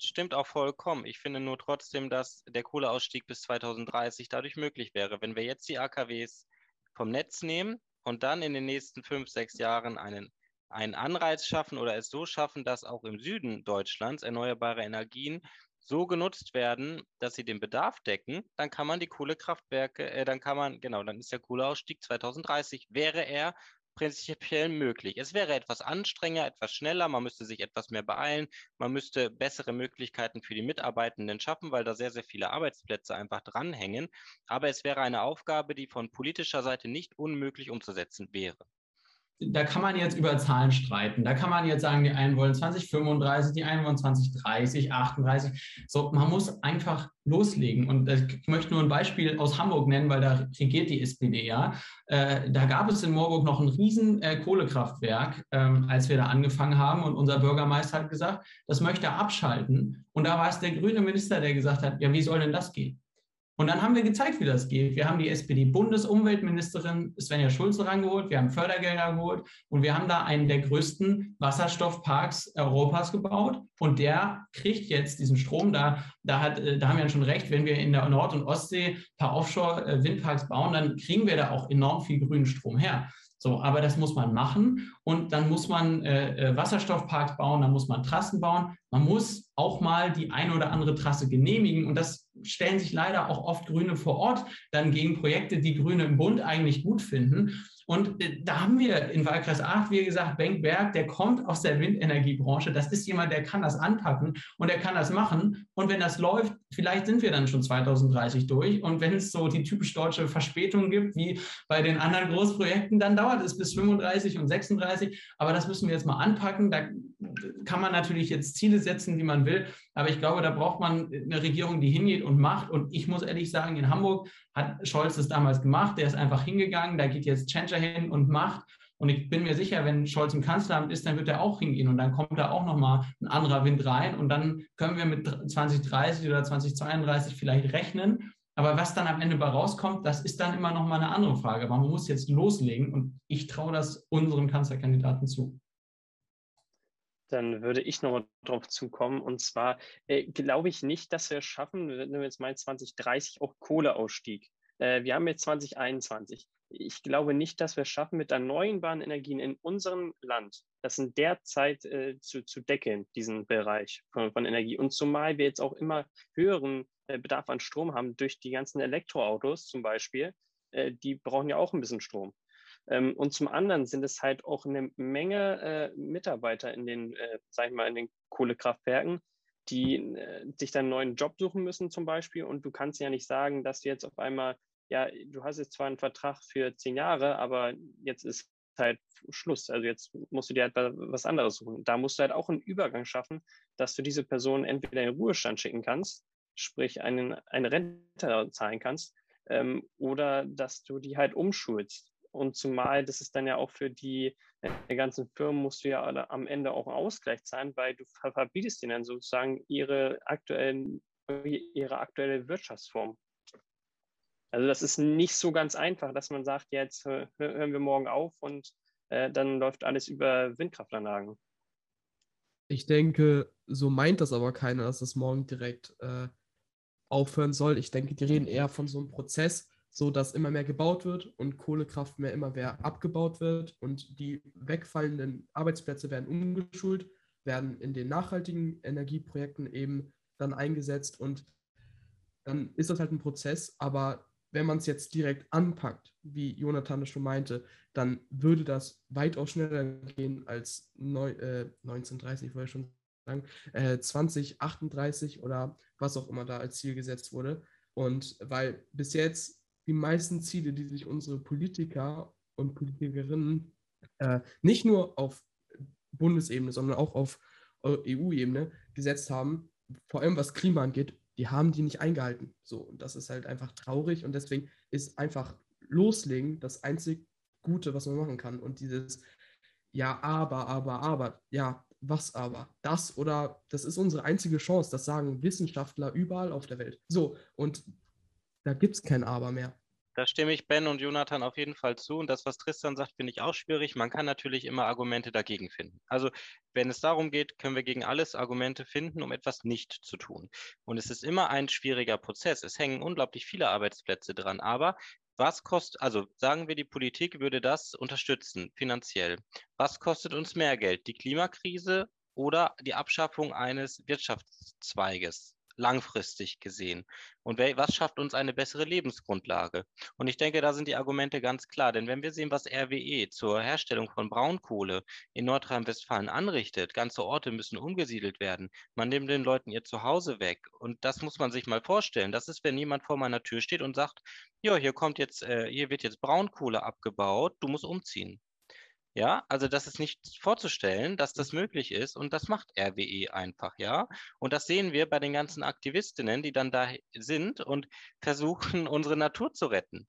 stimmt auch vollkommen. Ich finde nur trotzdem, dass der Kohleausstieg bis 2030 dadurch möglich wäre. Wenn wir jetzt die AKWs vom Netz nehmen und dann in den nächsten fünf, sechs Jahren einen, einen Anreiz schaffen oder es so schaffen, dass auch im Süden Deutschlands erneuerbare Energien so genutzt werden, dass sie den Bedarf decken, dann kann man die Kohlekraftwerke, äh, dann kann man, genau, dann ist der Kohleausstieg 2030, wäre er prinzipiell möglich. Es wäre etwas anstrengender, etwas schneller, man müsste sich etwas mehr beeilen, man müsste bessere Möglichkeiten für die Mitarbeitenden schaffen, weil da sehr, sehr viele Arbeitsplätze einfach dranhängen. Aber es wäre eine Aufgabe, die von politischer Seite nicht unmöglich umzusetzen wäre da kann man jetzt über Zahlen streiten. Da kann man jetzt sagen, die einen wollen 2035, die einen wollen 2030, 38. So, man muss einfach loslegen. Und ich möchte nur ein Beispiel aus Hamburg nennen, weil da regiert die SPD ja. Äh, da gab es in Moorburg noch ein riesen äh, Kohlekraftwerk, ähm, als wir da angefangen haben. Und unser Bürgermeister hat gesagt, das möchte er abschalten. Und da war es der grüne Minister, der gesagt hat, ja, wie soll denn das gehen? Und dann haben wir gezeigt, wie das geht. Wir haben die SPD-Bundesumweltministerin Svenja Schulze rangeholt, wir haben Fördergelder geholt und wir haben da einen der größten Wasserstoffparks Europas gebaut. Und der kriegt jetzt diesen Strom. Da, da, hat, da haben wir schon recht, wenn wir in der Nord- und Ostsee ein paar Offshore-Windparks bauen, dann kriegen wir da auch enorm viel grünen Strom her. So, aber das muss man machen und dann muss man äh, äh, Wasserstoffparks bauen, dann muss man Trassen bauen. Man muss auch mal die eine oder andere Trasse genehmigen und das stellen sich leider auch oft Grüne vor Ort dann gegen Projekte, die Grüne im Bund eigentlich gut finden. Und äh, da haben wir in Wahlkreis 8, wie gesagt, Benk Berg, der kommt aus der Windenergiebranche. Das ist jemand, der kann das anpacken und der kann das machen. Und wenn das läuft, vielleicht sind wir dann schon 2030 durch. Und wenn es so die typisch deutsche Verspätung gibt, wie bei den anderen Großprojekten, dann dauert es bis 35 und 36. Aber das müssen wir jetzt mal anpacken. Da kann man natürlich jetzt Ziele setzen, die man will. Aber ich glaube, da braucht man eine Regierung, die hingeht und macht. Und ich muss ehrlich sagen, in Hamburg hat Scholz das damals gemacht. Der ist einfach hingegangen. Da geht jetzt Changer hin und macht. Und ich bin mir sicher, wenn Scholz im Kanzleramt ist, dann wird er auch hingehen und dann kommt da auch nochmal ein anderer Wind rein und dann können wir mit 2030 oder 2032 vielleicht rechnen. Aber was dann am Ende bei rauskommt, das ist dann immer nochmal eine andere Frage. Aber man muss jetzt loslegen und ich traue das unserem Kanzlerkandidaten zu dann würde ich noch darauf zukommen. Und zwar äh, glaube ich nicht, dass wir es schaffen, wenn wir jetzt mal 2030 auch Kohleausstieg. Äh, wir haben jetzt 2021. Ich glaube nicht, dass wir es schaffen, mit erneuerbaren Energien in unserem Land das in der Zeit äh, zu, zu deckeln, diesen Bereich von, von, Energie. Und zumal wir jetzt auch immer höheren äh, Bedarf an Strom haben durch die ganzen Elektroautos zum Beispiel, äh, die brauchen ja auch ein bisschen Strom. Ähm, und zum anderen sind es halt auch eine Menge äh, Mitarbeiter in den, äh, sag ich mal, in den Kohlekraftwerken, die äh, sich dann einen neuen Job suchen müssen zum Beispiel. Und du kannst ja nicht sagen, dass du jetzt auf einmal, ja, du hast jetzt zwar einen Vertrag für zehn Jahre, aber jetzt ist halt Schluss. Also jetzt musst du dir halt was anderes suchen. Da musst du halt auch einen Übergang schaffen, dass du diese Person entweder in den Ruhestand schicken kannst, sprich einen, eine Rente zahlen kannst, ähm, oder dass du die halt umschulst. Und zumal, das ist dann ja auch für die, die äh, ganzen Firmen, musst du ja am Ende auch Ausgleich zahlen, weil du verbietest ihnen dann sozusagen ihre, aktuellen, ihre aktuelle Wirtschaftsform. Also das ist nicht so ganz einfach, dass man sagt, jetzt hören wir morgen auf und äh, dann läuft alles über Windkraftanlagen. Ich denke, so meint das aber keiner, dass das morgen direkt äh, aufhören soll. Ich denke, die reden eher von so einem Prozess, so dass immer mehr gebaut wird und Kohlekraft mehr immer mehr abgebaut wird und die wegfallenden Arbeitsplätze werden umgeschult, werden in den nachhaltigen Energieprojekten eben dann eingesetzt und dann ist das halt ein Prozess, aber wenn man es jetzt direkt anpackt, wie Jonathan es schon meinte, dann würde das weitaus schneller gehen als neu, äh, 1930, wollte ich schon sagen, äh, 2038 oder was auch immer da als Ziel gesetzt wurde. Und weil bis jetzt die meisten Ziele, die sich unsere Politiker und Politikerinnen äh, nicht nur auf Bundesebene, sondern auch auf EU-Ebene gesetzt haben, vor allem was Klima angeht, die haben die nicht eingehalten. So, und das ist halt einfach traurig und deswegen ist einfach loslegen das einzig Gute, was man machen kann. Und dieses Ja, aber, aber, aber, ja, was aber? Das oder das ist unsere einzige Chance. Das sagen Wissenschaftler überall auf der Welt. So, und da gibt es kein Aber mehr. Da stimme ich Ben und Jonathan auf jeden Fall zu. Und das, was Tristan sagt, finde ich auch schwierig. Man kann natürlich immer Argumente dagegen finden. Also, wenn es darum geht, können wir gegen alles Argumente finden, um etwas nicht zu tun. Und es ist immer ein schwieriger Prozess. Es hängen unglaublich viele Arbeitsplätze dran. Aber was kostet, also sagen wir, die Politik würde das unterstützen, finanziell. Was kostet uns mehr Geld? Die Klimakrise oder die Abschaffung eines Wirtschaftszweiges? Langfristig gesehen? Und was schafft uns eine bessere Lebensgrundlage? Und ich denke, da sind die Argumente ganz klar. Denn wenn wir sehen, was RWE zur Herstellung von Braunkohle in Nordrhein-Westfalen anrichtet, ganze Orte müssen umgesiedelt werden. Man nimmt den Leuten ihr Zuhause weg. Und das muss man sich mal vorstellen. Das ist, wenn jemand vor meiner Tür steht und sagt, ja, hier kommt jetzt, äh, hier wird jetzt Braunkohle abgebaut, du musst umziehen. Ja, also das ist nicht vorzustellen, dass das möglich ist und das macht RWE einfach, ja. Und das sehen wir bei den ganzen Aktivistinnen, die dann da sind und versuchen, unsere Natur zu retten.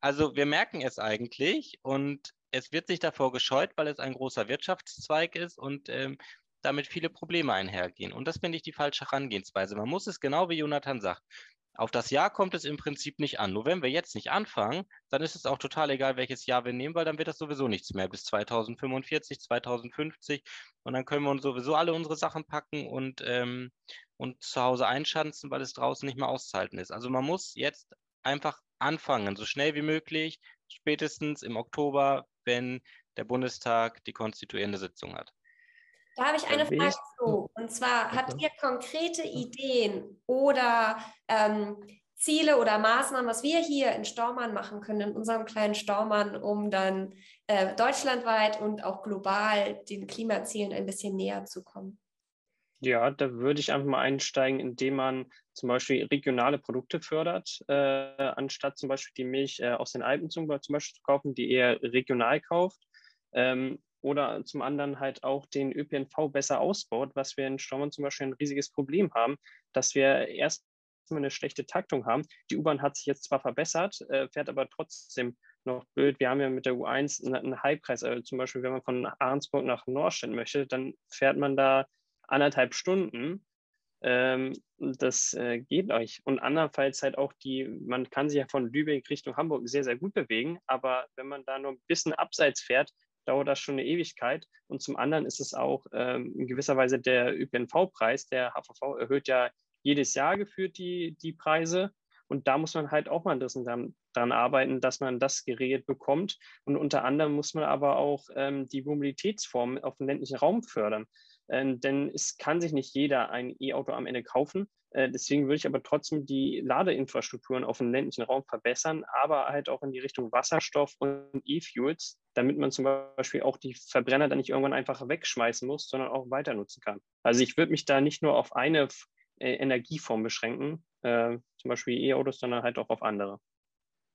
Also wir merken es eigentlich und es wird sich davor gescheut, weil es ein großer Wirtschaftszweig ist und ähm, damit viele Probleme einhergehen. Und das finde ich die falsche Herangehensweise. Man muss es genau wie Jonathan sagt, Auf das Jahr kommt es im Prinzip nicht an. Nur wenn wir jetzt nicht anfangen, dann ist es auch total egal, welches Jahr wir nehmen, weil dann wird das sowieso nichts mehr bis 2045, 2050. Und dann können wir uns sowieso alle unsere Sachen packen und, ähm, und zu Hause einschanzen, weil es draußen nicht mehr auszuhalten ist. Also man muss jetzt einfach anfangen, so schnell wie möglich, spätestens im Oktober, wenn der Bundestag die konstituierende Sitzung hat. Da habe ich eine Frage zu. Und zwar, habt ihr konkrete Ideen oder ähm, Ziele oder Maßnahmen, was wir hier in Staumann machen können, in unserem kleinen Staumann, um dann äh, deutschlandweit und auch global den Klimazielen ein bisschen näher zu kommen? Ja, da würde ich einfach mal einsteigen, indem man zum Beispiel regionale Produkte fördert, äh, anstatt zum Beispiel die Milch äh, aus den Alpen zum, zum, Beispiel zu kaufen, die eher regional kauft. Ähm, oder zum anderen halt auch den ÖPNV besser ausbaut, was wir in Staumann zum Beispiel ein riesiges Problem haben, dass wir erst eine schlechte Taktung haben. Die U-Bahn hat sich jetzt zwar verbessert, äh, fährt aber trotzdem noch blöd. Wir haben ja mit der U1 einen Halbkreis. Also zum Beispiel, wenn man von Ahrensburg nach Norstedt möchte, dann fährt man da anderthalb Stunden. Ähm, das äh, geht euch. Und andernfalls halt auch die, man kann sich ja von Lübeck Richtung Hamburg sehr, sehr gut bewegen, aber wenn man da nur ein bisschen abseits fährt, dauert das schon eine Ewigkeit. Und zum anderen ist es auch ähm, in gewisser Weise der ÖPNV-Preis. Der HVV erhöht ja jedes Jahr geführt die, die Preise. Und da muss man halt auch mal ein dran, dran arbeiten, dass man das geregelt bekommt. Und unter anderem muss man aber auch ähm, die Mobilitätsform auf dem ländlichen Raum fördern. Ähm, denn es kann sich nicht jeder ein E-Auto am Ende kaufen. Äh, deswegen würde ich aber trotzdem die Ladeinfrastrukturen auf dem ländlichen Raum verbessern, aber halt auch in die Richtung Wasserstoff und E-Fuels, damit man zum Beispiel auch die Verbrenner dann nicht irgendwann einfach wegschmeißen muss, sondern auch weiter nutzen kann. Also ich würde mich da nicht nur auf eine äh, Energieform beschränken, äh, zum Beispiel E-Autos, sondern halt auch auf andere.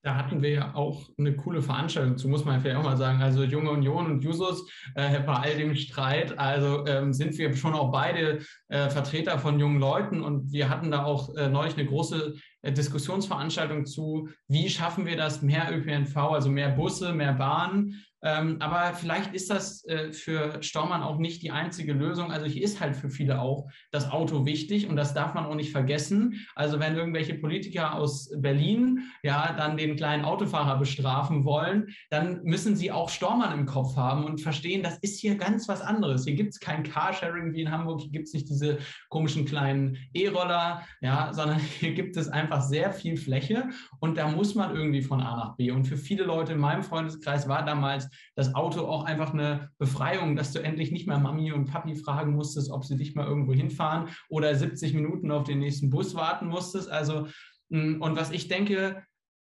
Da hatten wir ja auch eine coole Veranstaltung zu, muss man vielleicht auch mal sagen. Also Junge Union und Jusos, äh, bei all dem Streit, also ähm, sind wir schon auch beide äh, Vertreter von jungen Leuten. Und wir hatten da auch äh, neulich eine große äh, Diskussionsveranstaltung zu, wie schaffen wir das, mehr ÖPNV, also mehr Busse, mehr Bahnen, ähm, aber vielleicht ist das äh, für Staumann auch nicht die einzige Lösung. Also hier ist halt für viele auch das Auto wichtig und das darf man auch nicht vergessen. Also wenn irgendwelche Politiker aus Berlin ja dann den kleinen Autofahrer bestrafen wollen, dann müssen sie auch Staumann im Kopf haben und verstehen, das ist hier ganz was anderes. Hier gibt es kein Carsharing wie in Hamburg, hier gibt es nicht diese komischen kleinen E-Roller, ja, sondern [LAUGHS] hier gibt es einfach sehr viel Fläche und da muss man irgendwie von A nach B. Und für viele Leute in meinem Freundeskreis war damals das Auto auch einfach eine Befreiung, dass du endlich nicht mehr Mami und Papi fragen musstest, ob sie dich mal irgendwo hinfahren oder 70 Minuten auf den nächsten Bus warten musstest. Also, mm, und was ich denke,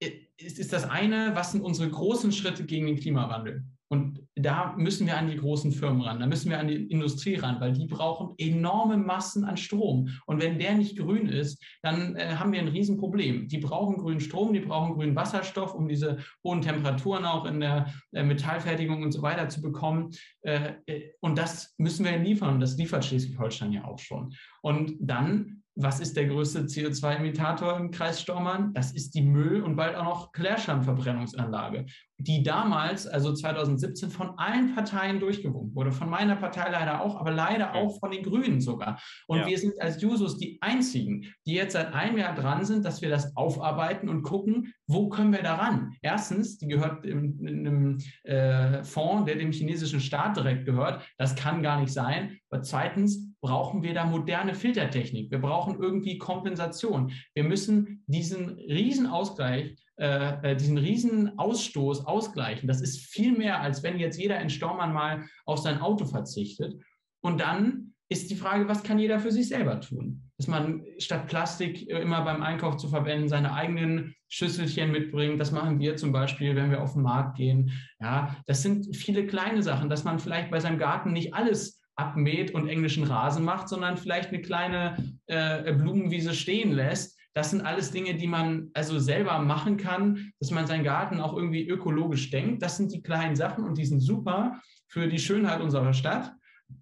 ist, ist das eine, was sind unsere großen Schritte gegen den Klimawandel? Und da müssen wir an die großen Firmen ran, da müssen wir an die Industrie ran, weil die brauchen enorme Massen an Strom. Und wenn der nicht grün ist, dann äh, haben wir ein Riesenproblem. Die brauchen grünen Strom, die brauchen grünen Wasserstoff, um diese hohen Temperaturen auch in der äh, Metallfertigung und so weiter zu bekommen. Äh, äh und das müssen wir liefern. Und das liefert Schleswig-Holstein ja auch schon. Und dann was ist der größte CO2-Imitator im Kreis Stormann? Das ist die Müll- und bald auch noch Klärschlammverbrennungsanlage, die damals, also 2017, von allen Parteien durchgewunken wurde. Von meiner Partei leider auch, aber leider auch von den Grünen sogar. Und ja. wir sind als Jusos die einzigen, die jetzt seit einem Jahr dran sind, dass wir das aufarbeiten und gucken, wo können wir daran? Erstens, die gehört in, in einem äh, Fonds, der dem chinesischen Staat direkt gehört. Das kann gar nicht sein. Aber zweitens, brauchen wir da moderne Filtertechnik. Wir brauchen irgendwie Kompensation. Wir müssen diesen Riesenausgleich, äh, äh, diesen Riesenausstoß ausgleichen. Das ist viel mehr, als wenn jetzt jeder in Stormann mal auf sein Auto verzichtet. Und dann ist die Frage, was kann jeder für sich selber tun? Dass man statt Plastik immer beim Einkauf zu verwenden, seine eigenen Schüsselchen mitbringt. Das machen wir zum Beispiel, wenn wir auf den Markt gehen. Ja, das sind viele kleine Sachen, dass man vielleicht bei seinem Garten nicht alles abmäht und englischen Rasen macht, sondern vielleicht eine kleine äh, Blumenwiese stehen lässt. Das sind alles Dinge, die man also selber machen kann, dass man seinen Garten auch irgendwie ökologisch denkt. Das sind die kleinen Sachen und die sind super für die Schönheit unserer Stadt.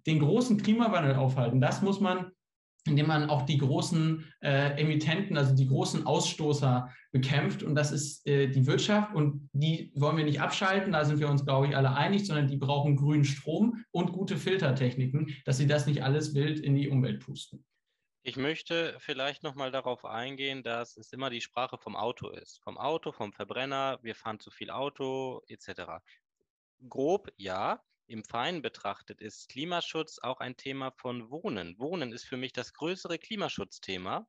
Den großen Klimawandel aufhalten, das muss man indem man auch die großen äh, Emittenten, also die großen Ausstoßer bekämpft. Und das ist äh, die Wirtschaft. Und die wollen wir nicht abschalten, da sind wir uns, glaube ich, alle einig, sondern die brauchen grünen Strom und gute Filtertechniken, dass sie das nicht alles wild in die Umwelt pusten. Ich möchte vielleicht nochmal darauf eingehen, dass es immer die Sprache vom Auto ist. Vom Auto, vom Verbrenner, wir fahren zu viel Auto etc. Grob ja, im Feinen betrachtet ist Klimaschutz auch ein Thema von Wohnen. Wohnen ist für mich das größere Klimaschutzthema.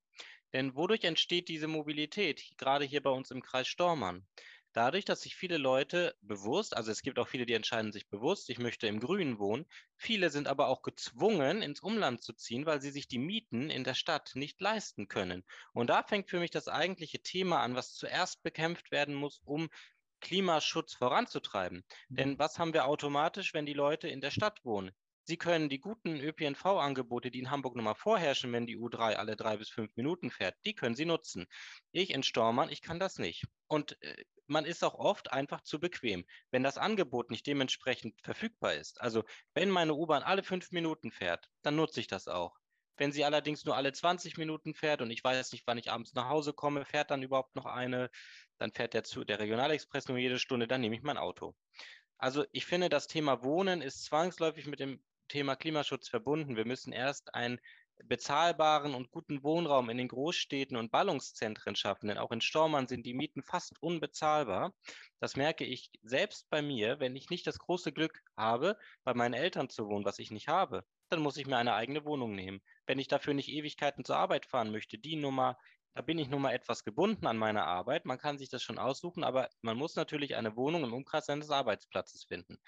Denn wodurch entsteht diese Mobilität, gerade hier bei uns im Kreis Stormann? Dadurch, dass sich viele Leute bewusst, also es gibt auch viele, die entscheiden sich bewusst, ich möchte im Grünen wohnen. Viele sind aber auch gezwungen, ins Umland zu ziehen, weil sie sich die Mieten in der Stadt nicht leisten können. Und da fängt für mich das eigentliche Thema an, was zuerst bekämpft werden muss, um Klimaschutz voranzutreiben. Denn was haben wir automatisch, wenn die Leute in der Stadt wohnen? Sie können die guten ÖPNV-Angebote, die in Hamburg nochmal vorherrschen, wenn die U3 alle drei bis fünf Minuten fährt, die können Sie nutzen. Ich in Stormann, ich kann das nicht. Und äh, man ist auch oft einfach zu bequem, wenn das Angebot nicht dementsprechend verfügbar ist. Also wenn meine U-Bahn alle fünf Minuten fährt, dann nutze ich das auch. Wenn sie allerdings nur alle 20 Minuten fährt und ich weiß nicht, wann ich abends nach Hause komme, fährt dann überhaupt noch eine, dann fährt der, der Regionalexpress nur jede Stunde, dann nehme ich mein Auto. Also ich finde, das Thema Wohnen ist zwangsläufig mit dem Thema Klimaschutz verbunden. Wir müssen erst einen bezahlbaren und guten Wohnraum in den Großstädten und Ballungszentren schaffen, denn auch in Stormann sind die Mieten fast unbezahlbar. Das merke ich selbst bei mir, wenn ich nicht das große Glück habe, bei meinen Eltern zu wohnen, was ich nicht habe, dann muss ich mir eine eigene Wohnung nehmen. Wenn ich dafür nicht Ewigkeiten zur Arbeit fahren möchte, die Nummer, da bin ich nun mal etwas gebunden an meine Arbeit. Man kann sich das schon aussuchen, aber man muss natürlich eine Wohnung im Umkreis seines Arbeitsplatzes finden.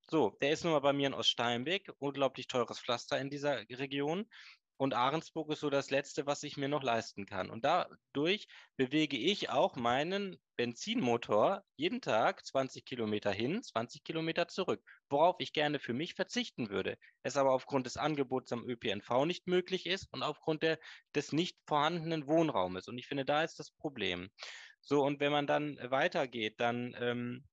So, der ist nun mal bei mir in Oststeinbeck, unglaublich teures Pflaster in dieser Region. Und Ahrensburg ist so das Letzte, was ich mir noch leisten kann. Und dadurch bewege ich auch meinen Benzinmotor jeden Tag 20 Kilometer hin, 20 Kilometer zurück, worauf ich gerne für mich verzichten würde. Es aber aufgrund des Angebots am ÖPNV nicht möglich ist und aufgrund der, des nicht vorhandenen Wohnraumes. Und ich finde, da ist das Problem. So, und wenn man dann weitergeht, dann ähm,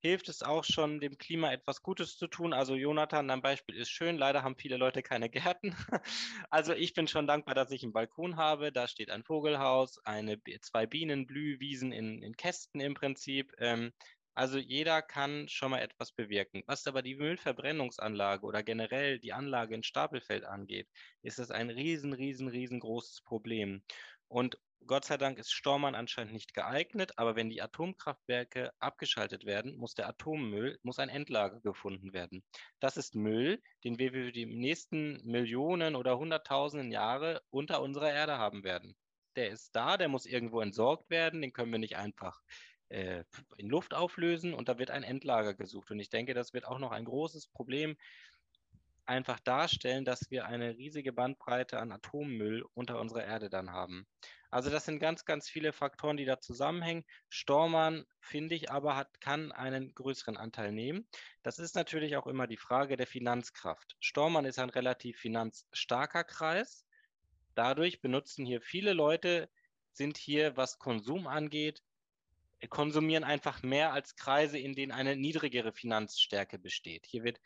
hilft es auch schon, dem Klima etwas Gutes zu tun. Also Jonathan, dein Beispiel ist schön. Leider haben viele Leute keine Gärten. [LAUGHS] Also ich bin schon dankbar, dass ich einen Balkon habe. Da steht ein Vogelhaus, eine, zwei Bienenblühwiesen in, in Kästen im Prinzip. Ähm, also jeder kann schon mal etwas bewirken. Was aber die Müllverbrennungsanlage oder generell die Anlage in Stapelfeld angeht, ist das ein riesen, riesen, riesengroßes Problem. Und Gott sei Dank ist Stormann anscheinend nicht geeignet, aber wenn die Atomkraftwerke abgeschaltet werden, muss der Atommüll, muss ein Endlager gefunden werden. Das ist Müll, den wir für die nächsten Millionen oder Hunderttausenden Jahre unter unserer Erde haben werden. Der ist da, der muss irgendwo entsorgt werden, den können wir nicht einfach äh, in Luft auflösen und da wird ein Endlager gesucht. Und ich denke, das wird auch noch ein großes Problem einfach darstellen, dass wir eine riesige Bandbreite an Atommüll unter unserer Erde dann haben. Also das sind ganz, ganz viele Faktoren, die da zusammenhängen. Stormann, finde ich, aber hat, kann einen größeren Anteil nehmen. Das ist natürlich auch immer die Frage der Finanzkraft. Stormann ist ein relativ finanzstarker Kreis. Dadurch benutzen hier viele Leute, sind hier, was Konsum angeht, konsumieren einfach mehr als Kreise, in denen eine niedrigere Finanzstärke besteht. Hier wird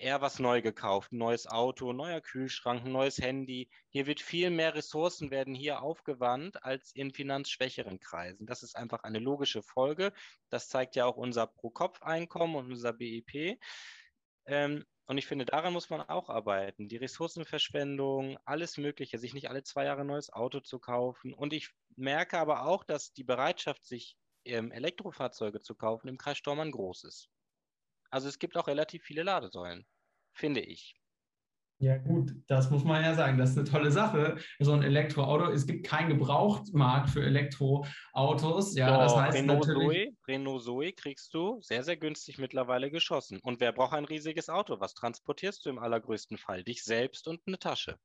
eher was neu gekauft. Ein neues Auto, ein neuer Kühlschrank, ein neues Handy. Hier wird viel mehr Ressourcen werden hier aufgewandt als in finanzschwächeren Kreisen. Das ist einfach eine logische Folge. Das zeigt ja auch unser Pro-Kopf-Einkommen und unser BIP. Ähm, und ich finde, daran muss man auch arbeiten. Die Ressourcenverschwendung, alles Mögliche, sich nicht alle zwei Jahre ein neues Auto zu kaufen. Und ich merke aber auch, dass die Bereitschaft, sich ähm, Elektrofahrzeuge zu kaufen, im Kreis Stormann groß ist. Also es gibt auch relativ viele Ladesäulen, finde ich. Ja, gut, das muss man ja sagen. Das ist eine tolle Sache. So ein Elektroauto. Es gibt keinen Gebrauchtmarkt für Elektroautos. Ja, Doch, das heißt Renault natürlich. Zoe, Renault Zoe kriegst du sehr, sehr günstig mittlerweile geschossen. Und wer braucht ein riesiges Auto? Was transportierst du im allergrößten Fall? Dich selbst und eine Tasche.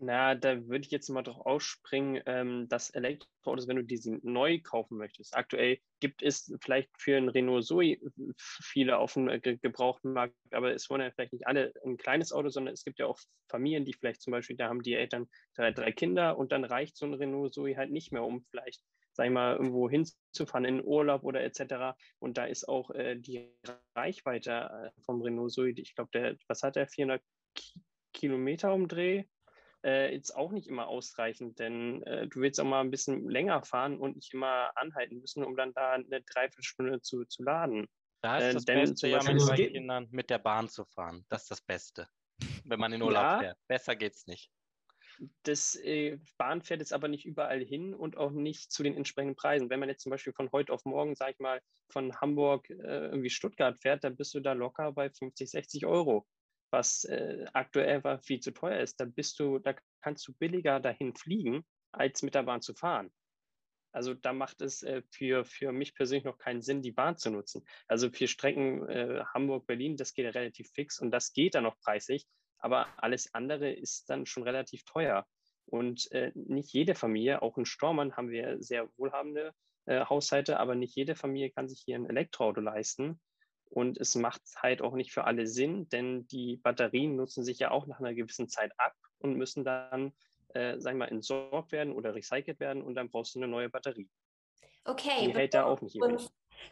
Na, da würde ich jetzt mal drauf ausspringen, ähm, dass Elektroautos, wenn du diese neu kaufen möchtest, aktuell gibt es vielleicht für ein Renault Zoe viele auf dem äh, gebrauchten Markt, aber es wollen ja vielleicht nicht alle ein kleines Auto, sondern es gibt ja auch Familien, die vielleicht zum Beispiel, da haben die Eltern drei, drei Kinder und dann reicht so ein Renault Zoe halt nicht mehr, um vielleicht, sag ich mal, irgendwo hinzufahren in Urlaub oder etc. Und da ist auch äh, die Reichweite äh, vom Renault Zoe, ich glaube, der, was hat der, 400 Kilometer umdreh? Äh, jetzt auch nicht immer ausreichend, denn äh, du willst auch mal ein bisschen länger fahren und nicht immer anhalten müssen, um dann da eine Dreiviertelstunde zu, zu laden. Da ist Äh, das denn Beste ja mit geht- Kindern mit der Bahn zu fahren. Das ist das Beste. Wenn man in Urlaub Ja. fährt. Besser geht's nicht. das äh, Bahn fährt jetzt aber nicht überall hin und auch nicht zu den entsprechenden Preisen. Wenn man jetzt zum Beispiel von heute auf morgen, sage ich mal, von Hamburg äh, irgendwie Stuttgart fährt, dann bist du da locker bei 50, 60 Euro, was äh, aktuell einfach viel zu teuer ist. Da bist du, da kannst du billiger dahin fliegen, als mit der Bahn zu fahren. Also da macht es äh, für, für mich persönlich noch keinen Sinn, die Bahn zu nutzen. Also für Strecken äh, Hamburg-Berlin, das geht relativ fix und das geht dann noch preisig aber alles andere ist dann schon relativ teuer. Und äh, nicht jede Familie, auch in Stormann haben wir sehr wohlhabende äh, Haushalte, aber nicht jede Familie kann sich hier ein Elektroauto leisten. Und es macht halt auch nicht für alle Sinn, denn die Batterien nutzen sich ja auch nach einer gewissen Zeit ab und müssen dann, äh, sagen wir mal, entsorgt werden oder recycelt werden und dann brauchst du eine neue Batterie. Okay. Die hält da auch nicht ewig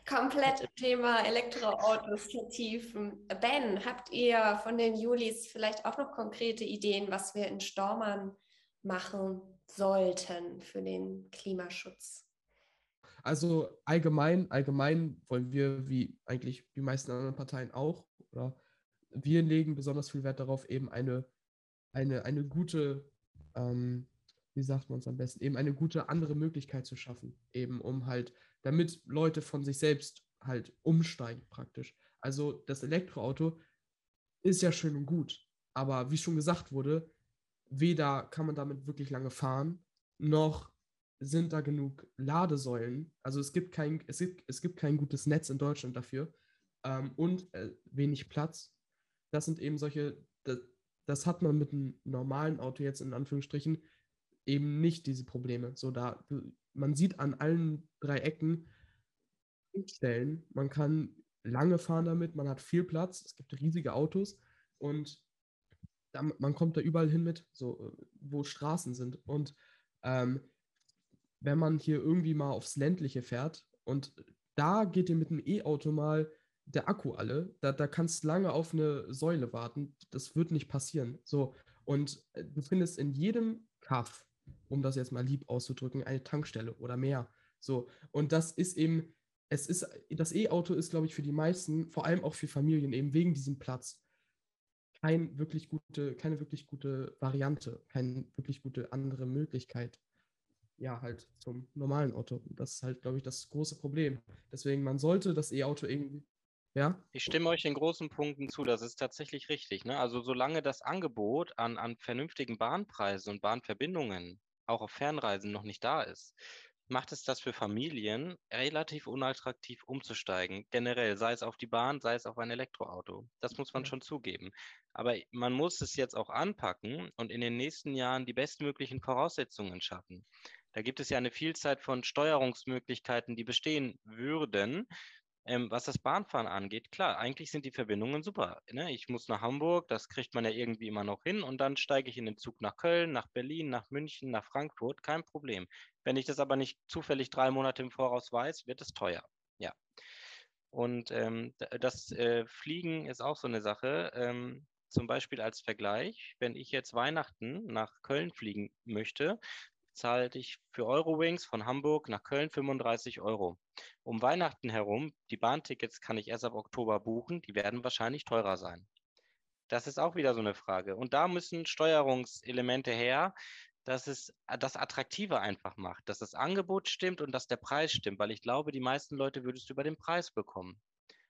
komplett Thema Elektroautos vertiefen. Ben, habt ihr von den Julis vielleicht auch noch konkrete Ideen, was wir in Stormann machen sollten für den Klimaschutz? Also allgemein, allgemein wollen wir, wie eigentlich die meisten anderen Parteien auch, oder wir legen besonders viel Wert darauf, eben eine, eine, eine gute ähm, wie sagt man es am besten, eben eine gute andere Möglichkeit zu schaffen, eben um halt, damit Leute von sich selbst halt umsteigen praktisch. Also das Elektroauto ist ja schön und gut, aber wie schon gesagt wurde, weder kann man damit wirklich lange fahren, noch sind da genug Ladesäulen. Also es gibt kein, es gibt, es gibt kein gutes Netz in Deutschland dafür ähm, und äh, wenig Platz. Das sind eben solche, das, das hat man mit einem normalen Auto jetzt in Anführungsstrichen eben nicht diese Probleme. So da, man sieht an allen drei Ecken Stellen, man kann lange fahren damit, man hat viel Platz, es gibt riesige Autos und da, man kommt da überall hin mit, so wo Straßen sind. Und ähm, wenn man hier irgendwie mal aufs Ländliche fährt und da geht dir mit einem E-Auto mal der Akku alle, da, da kannst lange auf eine Säule warten, das wird nicht passieren. So, und äh, du findest in jedem Kaff um das jetzt mal lieb auszudrücken, eine Tankstelle oder mehr. So, und das ist eben, es ist, das E-Auto ist, glaube ich, für die meisten, vor allem auch für Familien, eben wegen diesem Platz, kein wirklich gute, keine wirklich gute Variante, keine wirklich gute andere Möglichkeit. Ja, halt zum normalen Auto. Das ist halt, glaube ich, das große Problem. Deswegen, man sollte das E-Auto irgendwie ja? Ich stimme euch in großen Punkten zu, das ist tatsächlich richtig. Ne? Also solange das Angebot an, an vernünftigen Bahnpreisen und Bahnverbindungen auch auf Fernreisen noch nicht da ist, macht es das für Familien relativ unattraktiv umzusteigen. Generell, sei es auf die Bahn, sei es auf ein Elektroauto. Das muss man schon zugeben. Aber man muss es jetzt auch anpacken und in den nächsten Jahren die bestmöglichen Voraussetzungen schaffen. Da gibt es ja eine Vielzahl von Steuerungsmöglichkeiten, die bestehen würden, ähm, was das Bahnfahren angeht, klar, eigentlich sind die Verbindungen super. Ne? Ich muss nach Hamburg, das kriegt man ja irgendwie immer noch hin und dann steige ich in den Zug nach Köln, nach Berlin, nach München, nach Frankfurt, kein Problem. Wenn ich das aber nicht zufällig drei Monate im Voraus weiß, wird es teuer. Ja. Und ähm, das äh, Fliegen ist auch so eine Sache. Ähm, zum Beispiel als Vergleich, wenn ich jetzt Weihnachten nach Köln fliegen möchte, zahlte ich für Eurowings von Hamburg nach Köln 35 Euro. Um Weihnachten herum, die Bahntickets kann ich erst ab Oktober buchen, die werden wahrscheinlich teurer sein. Das ist auch wieder so eine Frage. Und da müssen Steuerungselemente her, dass es das Attraktive einfach macht, dass das Angebot stimmt und dass der Preis stimmt, weil ich glaube, die meisten Leute würdest du über den Preis bekommen.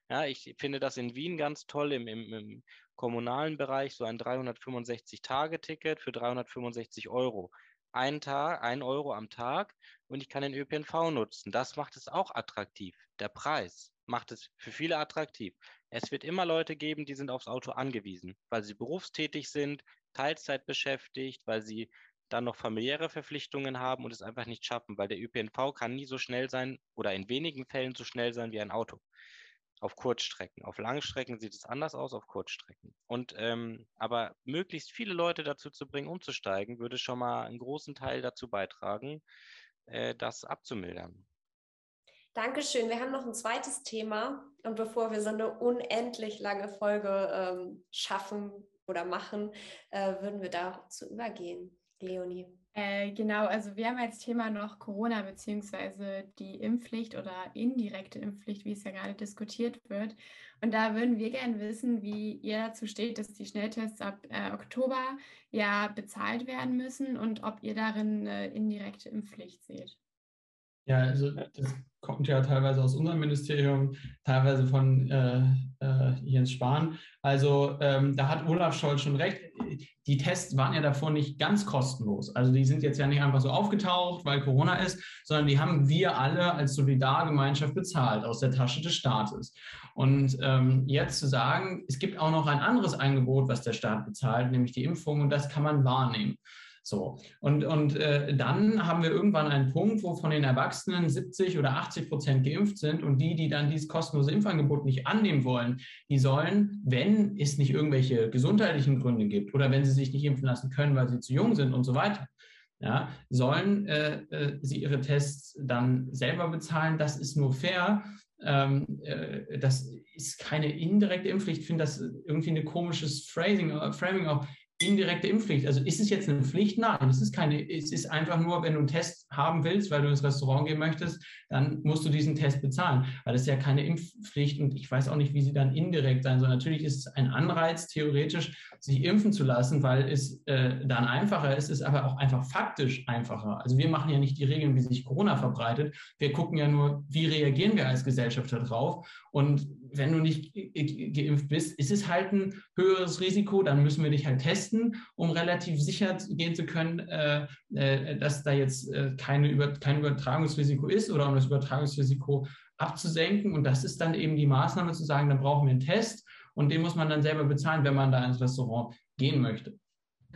Ja, ich finde das in Wien ganz toll im, im, im kommunalen Bereich, so ein 365-Tage-Ticket für 365 Euro einen Tag, ein Euro am Tag und ich kann den ÖPNV nutzen. Das macht es auch attraktiv. Der Preis macht es für viele attraktiv. Es wird immer Leute geben, die sind aufs Auto angewiesen, weil sie berufstätig sind, Teilzeit beschäftigt, weil sie dann noch familiäre Verpflichtungen haben und es einfach nicht schaffen, weil der ÖPNV kann nie so schnell sein oder in wenigen Fällen so schnell sein wie ein Auto auf Kurzstrecken. Auf Langstrecken sieht es anders aus, auf Kurzstrecken. Und ähm, aber möglichst viele Leute dazu zu bringen, umzusteigen, würde schon mal einen großen Teil dazu beitragen, äh, das abzumildern. Dankeschön. Wir haben noch ein zweites Thema. Und bevor wir so eine unendlich lange Folge ähm, schaffen oder machen, äh, würden wir dazu übergehen. Leonie. Äh, genau, also wir haben als Thema noch Corona beziehungsweise die Impfpflicht oder indirekte Impfpflicht, wie es ja gerade diskutiert wird. Und da würden wir gerne wissen, wie ihr dazu steht, dass die Schnelltests ab äh, Oktober ja bezahlt werden müssen und ob ihr darin eine indirekte Impfpflicht seht. Ja, also das kommt ja teilweise aus unserem Ministerium, teilweise von äh, äh, Jens Spahn. Also ähm, da hat Olaf Scholz schon recht. Die Tests waren ja davor nicht ganz kostenlos. Also die sind jetzt ja nicht einfach so aufgetaucht, weil Corona ist, sondern die haben wir alle als Solidargemeinschaft bezahlt aus der Tasche des Staates. Und ähm, jetzt zu sagen, es gibt auch noch ein anderes Angebot, was der Staat bezahlt, nämlich die Impfung, und das kann man wahrnehmen. So, und, und äh, dann haben wir irgendwann einen Punkt, wo von den Erwachsenen 70 oder 80 Prozent geimpft sind und die, die dann dieses kostenlose Impfangebot nicht annehmen wollen, die sollen, wenn es nicht irgendwelche gesundheitlichen Gründe gibt oder wenn sie sich nicht impfen lassen können, weil sie zu jung sind und so weiter, ja, sollen äh, äh, sie ihre Tests dann selber bezahlen. Das ist nur fair. Ähm, äh, das ist keine indirekte Impfpflicht. Ich finde das irgendwie ein komisches Phrasing, äh, Framing auch indirekte Impfpflicht. Also ist es jetzt eine Pflicht? Nein, es ist keine, es ist einfach nur, wenn du einen Test haben willst, weil du ins Restaurant gehen möchtest, dann musst du diesen Test bezahlen, weil das ist ja keine Impfpflicht und ich weiß auch nicht, wie sie dann indirekt sein soll. Natürlich ist es ein Anreiz, theoretisch sich impfen zu lassen, weil es äh, dann einfacher ist, ist aber auch einfach faktisch einfacher. Also wir machen ja nicht die Regeln, wie sich Corona verbreitet. Wir gucken ja nur, wie reagieren wir als Gesellschaft darauf und wenn du nicht geimpft bist, ist es halt ein höheres Risiko. Dann müssen wir dich halt testen, um relativ sicher gehen zu können, äh, äh, dass da jetzt äh, keine Über kein Übertragungsrisiko ist oder um das Übertragungsrisiko abzusenken. Und das ist dann eben die Maßnahme zu sagen, dann brauchen wir einen Test und den muss man dann selber bezahlen, wenn man da ins Restaurant gehen möchte.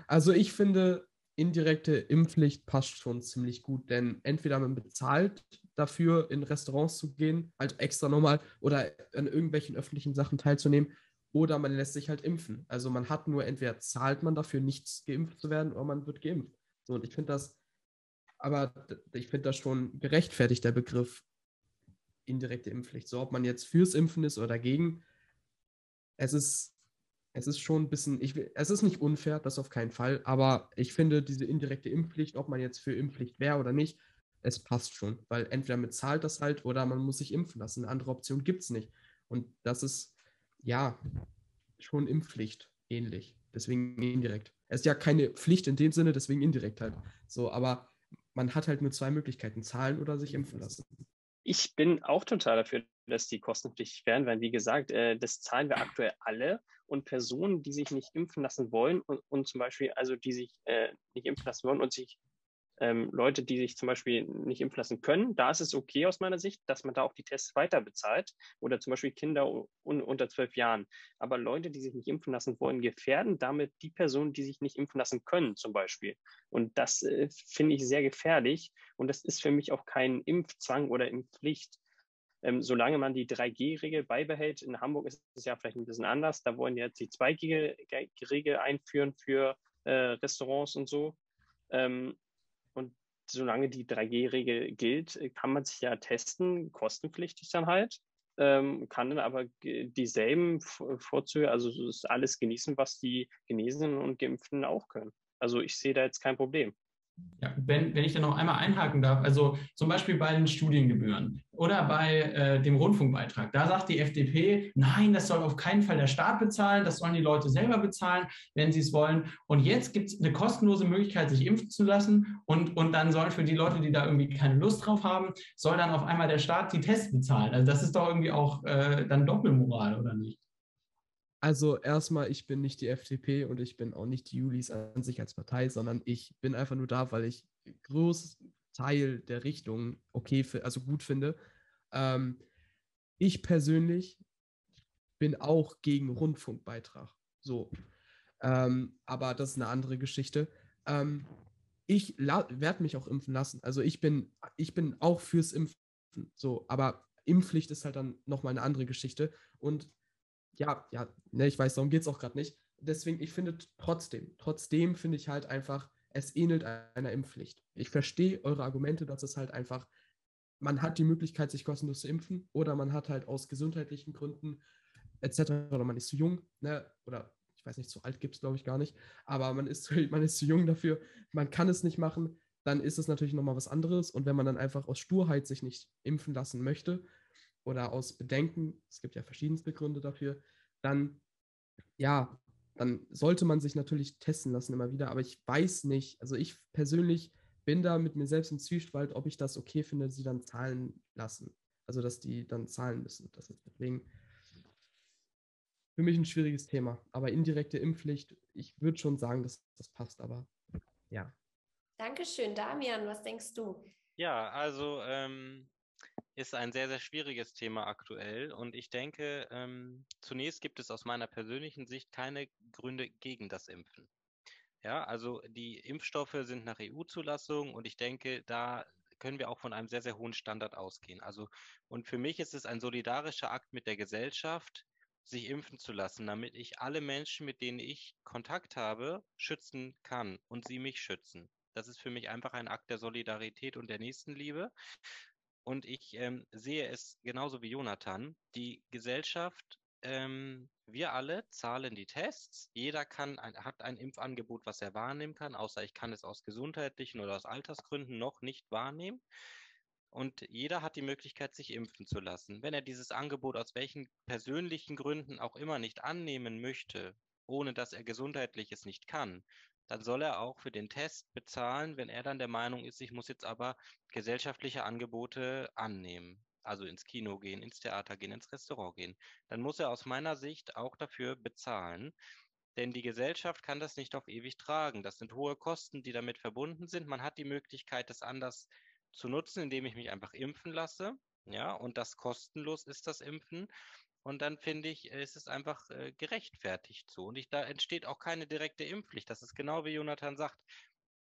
Also ich finde, indirekte Impfpflicht passt schon ziemlich gut, denn entweder man bezahlt dafür, in Restaurants zu gehen, also extra nochmal, oder an irgendwelchen öffentlichen Sachen teilzunehmen, oder man lässt sich halt impfen. Also man hat nur, entweder zahlt man dafür, nichts geimpft zu werden, oder man wird geimpft. So, und ich finde das, aber ich finde das schon gerechtfertigt, der Begriff indirekte Impfpflicht. So, ob man jetzt fürs Impfen ist oder dagegen, es ist es ist schon ein bisschen, ich, es ist nicht unfair, das auf keinen Fall, aber ich finde diese indirekte Impfpflicht, ob man jetzt für Impfpflicht wäre oder nicht, es passt schon, weil entweder man zahlt das halt oder man muss sich impfen lassen. Eine andere Option gibt es nicht. Und das ist, ja, schon Impfpflicht ähnlich. Deswegen indirekt. Es ist ja keine Pflicht in dem Sinne, deswegen indirekt halt. So, aber man hat halt nur zwei Möglichkeiten, zahlen oder sich impfen lassen. Ich bin auch total dafür, dass die kostenpflichtig werden, weil wie gesagt, äh, das zahlen wir aktuell alle und Personen, die sich nicht impfen lassen wollen und, und zum Beispiel, also die sich äh, nicht impfen lassen wollen und sich ähm, Leute, die sich zum Beispiel nicht impfen lassen können, da ist es okay aus meiner Sicht, dass man da auch die Tests weiter bezahlt oder zum Beispiel Kinder un unter zwölf Jahren. Aber Leute, die sich nicht impfen lassen wollen, gefährden damit die Personen, die sich nicht impfen lassen können, zum Beispiel. Und das äh, finde ich sehr gefährlich. Und das ist für mich auch kein Impfzwang oder Impfpflicht. Ähm, solange man die 3G-Regel beibehält, in Hamburg ist es ja vielleicht ein bisschen anders, da wollen jetzt die 2G-Regel einführen für äh, Restaurants und so. Ähm, solange die 3G-Regel gilt, kann man sich ja testen, kostenpflichtig dann halt, ähm, kann dann aber dieselben Vorzüge, also alles genießen, was die Genesenen und Geimpften auch können. Also ich sehe da jetzt kein Problem. Ja, wenn, wenn ich da noch einmal einhaken darf, also zum Beispiel bei den Studiengebühren oder bei äh, dem Rundfunkbeitrag, da sagt die FDP, nein, das soll auf keinen Fall der Staat bezahlen, das sollen die Leute selber bezahlen, wenn sie es wollen. Und jetzt gibt es eine kostenlose Möglichkeit, sich impfen zu lassen und, und dann soll für die Leute, die da irgendwie keine Lust drauf haben, soll dann auf einmal der Staat die Tests bezahlen. Also das ist doch irgendwie auch äh, dann Doppelmoral, oder nicht? Also erstmal, ich bin nicht die FDP und ich bin auch nicht die Julis an sich als Partei, sondern ich bin einfach nur da, weil ich Großteil der Richtung okay, also gut finde. Ähm, ich persönlich bin auch gegen Rundfunkbeitrag. So. Ähm, aber das ist eine andere Geschichte. Ähm, ich werde mich auch impfen lassen. Also ich bin, ich bin auch fürs Impfen. So, aber Impfpflicht ist halt dann nochmal eine andere Geschichte. Und ja, ja, ne, ich weiß, darum geht es auch gerade nicht. Deswegen, ich finde trotzdem, trotzdem finde ich halt einfach, es ähnelt einer Impfpflicht. Ich verstehe eure Argumente, dass es halt einfach, man hat die Möglichkeit, sich kostenlos zu impfen oder man hat halt aus gesundheitlichen Gründen etc. oder man ist zu jung, ne, oder ich weiß nicht, zu alt gibt es, glaube ich, gar nicht, aber man ist, [LAUGHS] man ist zu jung dafür, man kann es nicht machen, dann ist es natürlich nochmal was anderes. Und wenn man dann einfach aus Sturheit sich nicht impfen lassen möchte oder aus Bedenken, es gibt ja verschiedenste Gründe dafür, dann ja, dann sollte man sich natürlich testen lassen immer wieder. Aber ich weiß nicht, also ich persönlich bin da mit mir selbst im Zwiespalt, ob ich das okay finde, sie dann zahlen lassen. Also dass die dann zahlen müssen. Das ist deswegen für mich ein schwieriges Thema. Aber indirekte Impfpflicht, ich würde schon sagen, dass das passt, aber ja. Dankeschön, Damian. Was denkst du? Ja, also ähm, ist ein sehr, sehr schwieriges Thema aktuell. Und ich denke, ähm, zunächst gibt es aus meiner persönlichen Sicht keine Gründe gegen das Impfen. Ja, also die Impfstoffe sind nach EU-Zulassung und ich denke, da können wir auch von einem sehr, sehr hohen Standard ausgehen. Also, und für mich ist es ein solidarischer Akt mit der Gesellschaft, sich impfen zu lassen, damit ich alle Menschen, mit denen ich Kontakt habe, schützen kann und sie mich schützen. Das ist für mich einfach ein Akt der Solidarität und der Nächstenliebe. Und ich ähm, sehe es genauso wie Jonathan. Die Gesellschaft, ähm, wir alle zahlen die Tests. Jeder kann ein, hat ein Impfangebot, was er wahrnehmen kann, außer ich kann es aus gesundheitlichen oder aus Altersgründen noch nicht wahrnehmen. Und jeder hat die Möglichkeit, sich impfen zu lassen. Wenn er dieses Angebot aus welchen persönlichen Gründen auch immer nicht annehmen möchte, ohne dass er gesundheitlich es nicht kann, dann soll er auch für den Test bezahlen, wenn er dann der Meinung ist, ich muss jetzt aber gesellschaftliche Angebote annehmen. Also ins Kino gehen, ins Theater gehen, ins Restaurant gehen. Dann muss er aus meiner Sicht auch dafür bezahlen. Denn die Gesellschaft kann das nicht auf ewig tragen. Das sind hohe Kosten, die damit verbunden sind. Man hat die Möglichkeit, das anders zu nutzen, indem ich mich einfach impfen lasse. Ja, und das kostenlos ist das Impfen. Und dann finde ich, ist es einfach äh, gerechtfertigt so. Und ich, da entsteht auch keine direkte Impfpflicht. Das ist genau wie Jonathan sagt.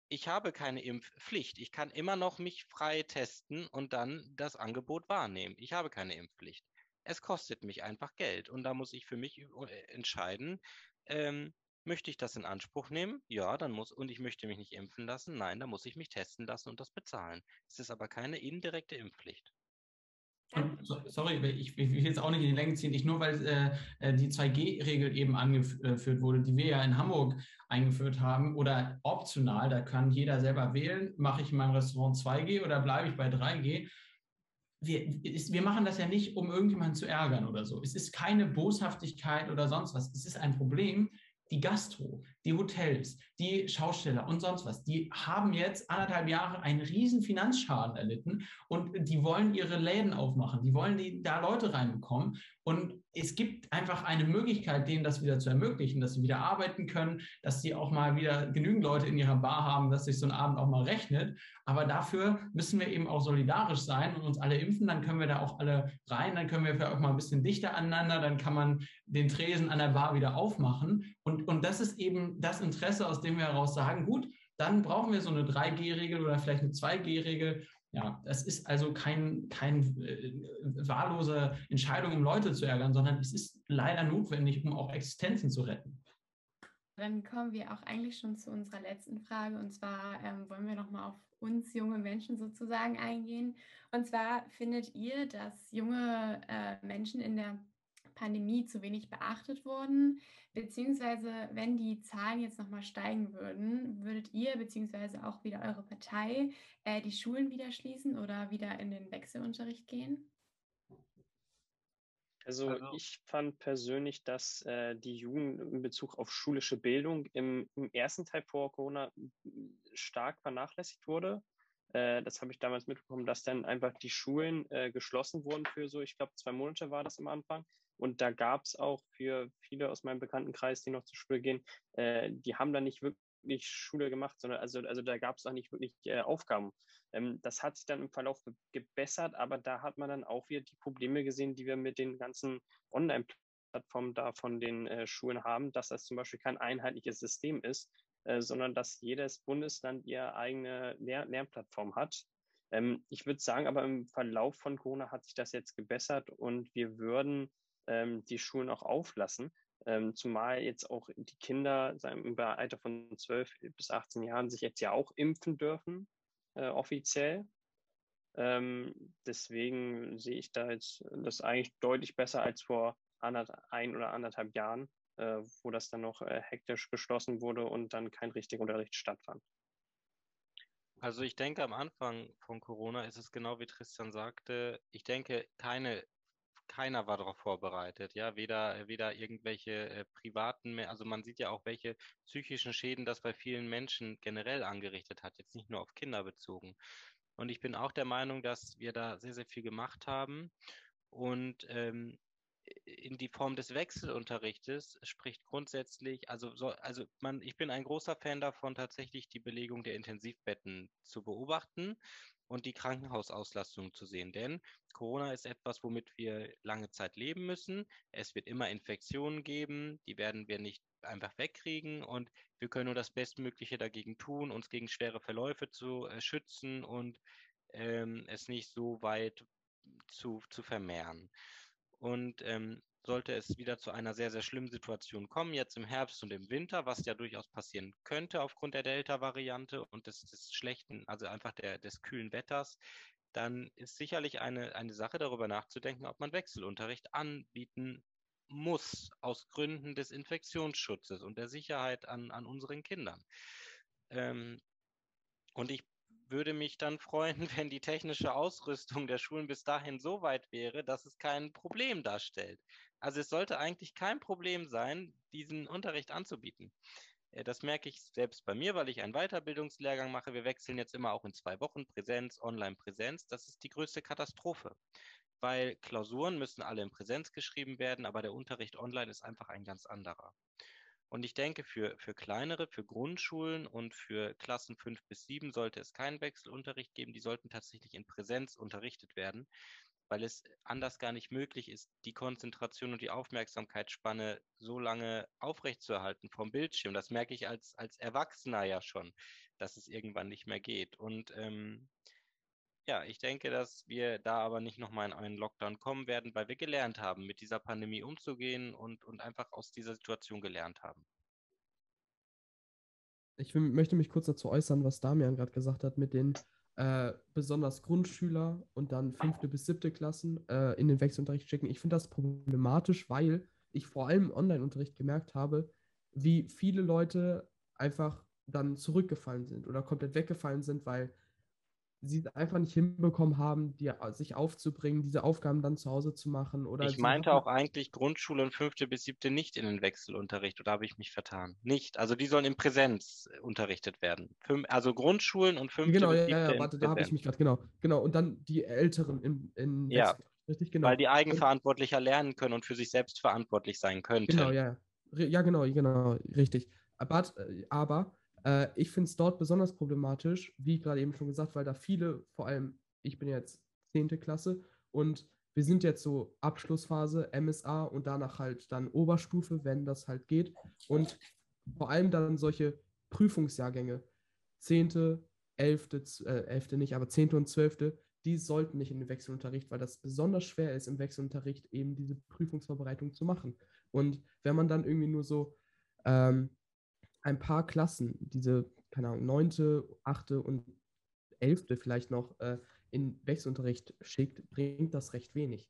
Ich habe keine Impfpflicht. Ich kann immer noch mich frei testen und dann das Angebot wahrnehmen. Ich habe keine Impfpflicht. Es kostet mich einfach Geld. Und da muss ich für mich äh, entscheiden, ähm, möchte ich das in Anspruch nehmen? Ja, dann muss, und ich möchte mich nicht impfen lassen? Nein, dann muss ich mich testen lassen und das bezahlen. Es ist aber keine indirekte Impfpflicht. Und, sorry, ich, will jetzt auch nicht in die Länge ziehen. Ich nur, weil äh, äh die 2G-Regel eben angeführt wurde, die wir ja in Hamburg eingeführt haben, oder optional, da kann jeder selber wählen, mache ich in meinem Restaurant 2G oder bleibe ich bei 3G. Wir, wir machen das ja nicht, um irgendjemanden zu ärgern oder so. Es ist keine Boshaftigkeit oder sonst was. Es ist ein Problem, die Gastro, die Hotels, die Schausteller und sonst was, die haben jetzt anderthalb Jahre einen riesen Finanzschaden erlitten und die wollen ihre Läden aufmachen, die wollen die, da Leute reinbekommen und es gibt einfach eine Möglichkeit, denen das wieder zu ermöglichen, dass sie wieder arbeiten können, dass sie auch mal wieder genügend Leute in ihrer Bar haben, dass sich so ein Abend auch mal rechnet. Aber dafür müssen wir eben auch solidarisch sein und uns alle impfen. Dann können wir da auch alle rein. Dann können wir vielleicht auch mal ein bisschen dichter aneinander. Dann kann man den Tresen an der Bar wieder aufmachen. Und, und das ist eben das Interesse, aus dem wir heraus sagen, gut, dann brauchen wir so eine 3G-Regel oder vielleicht eine 2G-Regel ja, das ist also kein, kein äh, wahllose Entscheidung, um Leute zu ärgern, sondern es ist leider notwendig, um auch Existenzen zu retten. Dann kommen wir auch eigentlich schon zu unserer letzten Frage. Und zwar ähm, wollen wir nochmal auf uns junge Menschen sozusagen eingehen. Und zwar findet ihr, dass junge äh, Menschen in der Pandemie zu wenig beachtet wurden? Beziehungsweise, wenn die Zahlen jetzt nochmal steigen würden, würdet ihr, beziehungsweise auch wieder eure Partei, äh, die Schulen wieder schließen oder wieder in den Wechselunterricht gehen? Also, also ich fand persönlich, dass äh, die Jugend in Bezug auf schulische Bildung im, im ersten Teil vor Corona stark vernachlässigt wurde. Äh, das habe ich damals mitbekommen, dass dann einfach die Schulen äh, geschlossen wurden für so, ich glaube, zwei Monate war das am Anfang. Und da gab es auch für viele aus meinem Bekanntenkreis, die noch zur Schule gehen, äh, die haben da nicht wirklich Schule gemacht, sondern also, also da gab es auch nicht wirklich äh, Aufgaben. Ähm, das hat sich dann im Verlauf gebessert, aber da hat man dann auch wieder die Probleme gesehen, die wir mit den ganzen Online-Plattformen da von den äh, Schulen haben, dass das zum Beispiel kein einheitliches System ist, äh, sondern dass jedes Bundesland ihre eigene Lehr Lernplattform hat. Ähm, ich würde sagen, aber im Verlauf von Corona hat sich das jetzt gebessert und wir würden ähm, die Schulen auch auflassen. Ähm, zumal jetzt auch die Kinder im Alter von 12 bis 18 Jahren sich jetzt ja auch impfen dürfen, äh, offiziell. Ähm, deswegen sehe ich da jetzt das eigentlich deutlich besser als vor ein oder anderthalb Jahren. äh, wo das dann noch äh, hektisch beschlossen wurde und dann kein richtiger Unterricht stattfand. Also ich denke, am Anfang von Corona ist es genau wie Tristan sagte, ich denke, keine, keiner war darauf vorbereitet, ja, weder, weder irgendwelche äh, privaten, also man sieht ja auch, welche psychischen Schäden das bei vielen Menschen generell angerichtet hat, jetzt nicht nur auf Kinder bezogen. Und ich bin auch der Meinung, dass wir da sehr, sehr viel gemacht haben. Und ähm, in die Form des Wechselunterrichtes spricht grundsätzlich, also, so, also man, ich bin ein großer Fan davon, tatsächlich die Belegung der Intensivbetten zu beobachten und die Krankenhausauslastung zu sehen. Denn Corona ist etwas, womit wir lange Zeit leben müssen. Es wird immer Infektionen geben, die werden wir nicht einfach wegkriegen und wir können nur das Bestmögliche dagegen tun, uns gegen schwere Verläufe zu äh, schützen und ähm, es nicht so weit zu, zu vermehren. Und ähm, sollte es wieder zu einer sehr, sehr schlimmen Situation kommen, jetzt im Herbst und im Winter, was ja durchaus passieren könnte aufgrund der Delta-Variante und des, des schlechten, also einfach der, des kühlen Wetters, dann ist sicherlich eine, eine Sache darüber nachzudenken, ob man Wechselunterricht anbieten muss, aus Gründen des Infektionsschutzes und der Sicherheit an, an unseren Kindern. Ähm, und ich würde mich dann freuen, [LAUGHS] wenn die technische Ausrüstung der Schulen bis dahin so weit wäre, dass es kein Problem darstellt. Also es sollte eigentlich kein Problem sein, diesen Unterricht anzubieten. Äh, das merke ich selbst bei mir, weil ich einen Weiterbildungslehrgang mache. Wir wechseln jetzt immer auch in zwei Wochen Präsenz, Online-Präsenz. Das ist die größte Katastrophe, weil Klausuren müssen alle in Präsenz geschrieben werden, aber der Unterricht online ist einfach ein ganz anderer. Und ich denke, für, für kleinere, für Grundschulen und für Klassen 5 bis 7 sollte es keinen Wechselunterricht geben. Die sollten tatsächlich in Präsenz unterrichtet werden, weil es anders gar nicht möglich ist, die Konzentration und die Aufmerksamkeitsspanne so lange aufrechtzuerhalten vom Bildschirm. Das merke ich als, als Erwachsener ja schon, dass es irgendwann nicht mehr geht. Und ähm, ja, ich denke, dass wir da aber nicht nochmal in einen Lockdown kommen werden, weil wir gelernt haben, mit dieser Pandemie umzugehen und, und einfach aus dieser Situation gelernt haben. Ich möchte mich kurz dazu äußern, was Damian gerade gesagt hat, mit den äh, besonders Grundschüler und dann fünfte bis siebte Klassen äh, in den Wechselunterricht schicken. Ich finde das problematisch, weil ich vor allem im Online-Unterricht gemerkt habe, wie viele Leute einfach dann zurückgefallen sind oder komplett weggefallen sind, weil sie es einfach nicht hinbekommen haben, die, sich aufzubringen, diese Aufgaben dann zu Hause zu machen. Oder ich meinte auch eigentlich Grundschule und fünfte bis siebte nicht in den Wechselunterricht, oder habe ich mich vertan? Nicht. Also die sollen in Präsenz unterrichtet werden. Fünf, also Grundschulen und fünfte genau, bis siebte. Genau, ja, ja, warte, da habe ich mich gerade, genau. Genau, und dann die Älteren in, in ja. Richtig, genau. Weil die eigenverantwortlicher lernen können und für sich selbst verantwortlich sein könnten. Genau, ja. Ja, genau, genau, richtig. Aber, aber äh, ich finde es dort besonders problematisch, wie gerade eben schon gesagt, weil da viele, vor allem ich bin jetzt 10. Klasse und wir sind jetzt so Abschlussphase, MSA und danach halt dann Oberstufe, wenn das halt geht. Und vor allem dann solche Prüfungsjahrgänge, 10., 11., äh, 11. nicht, aber 10. und 12., die sollten nicht in den Wechselunterricht, weil das besonders schwer ist, im Wechselunterricht eben diese Prüfungsvorbereitung zu machen. Und wenn man dann irgendwie nur so ähm, ein paar Klassen, diese, keine Ahnung, neunte, achte und elfte vielleicht noch äh, in Wechselunterricht schickt, bringt das recht wenig.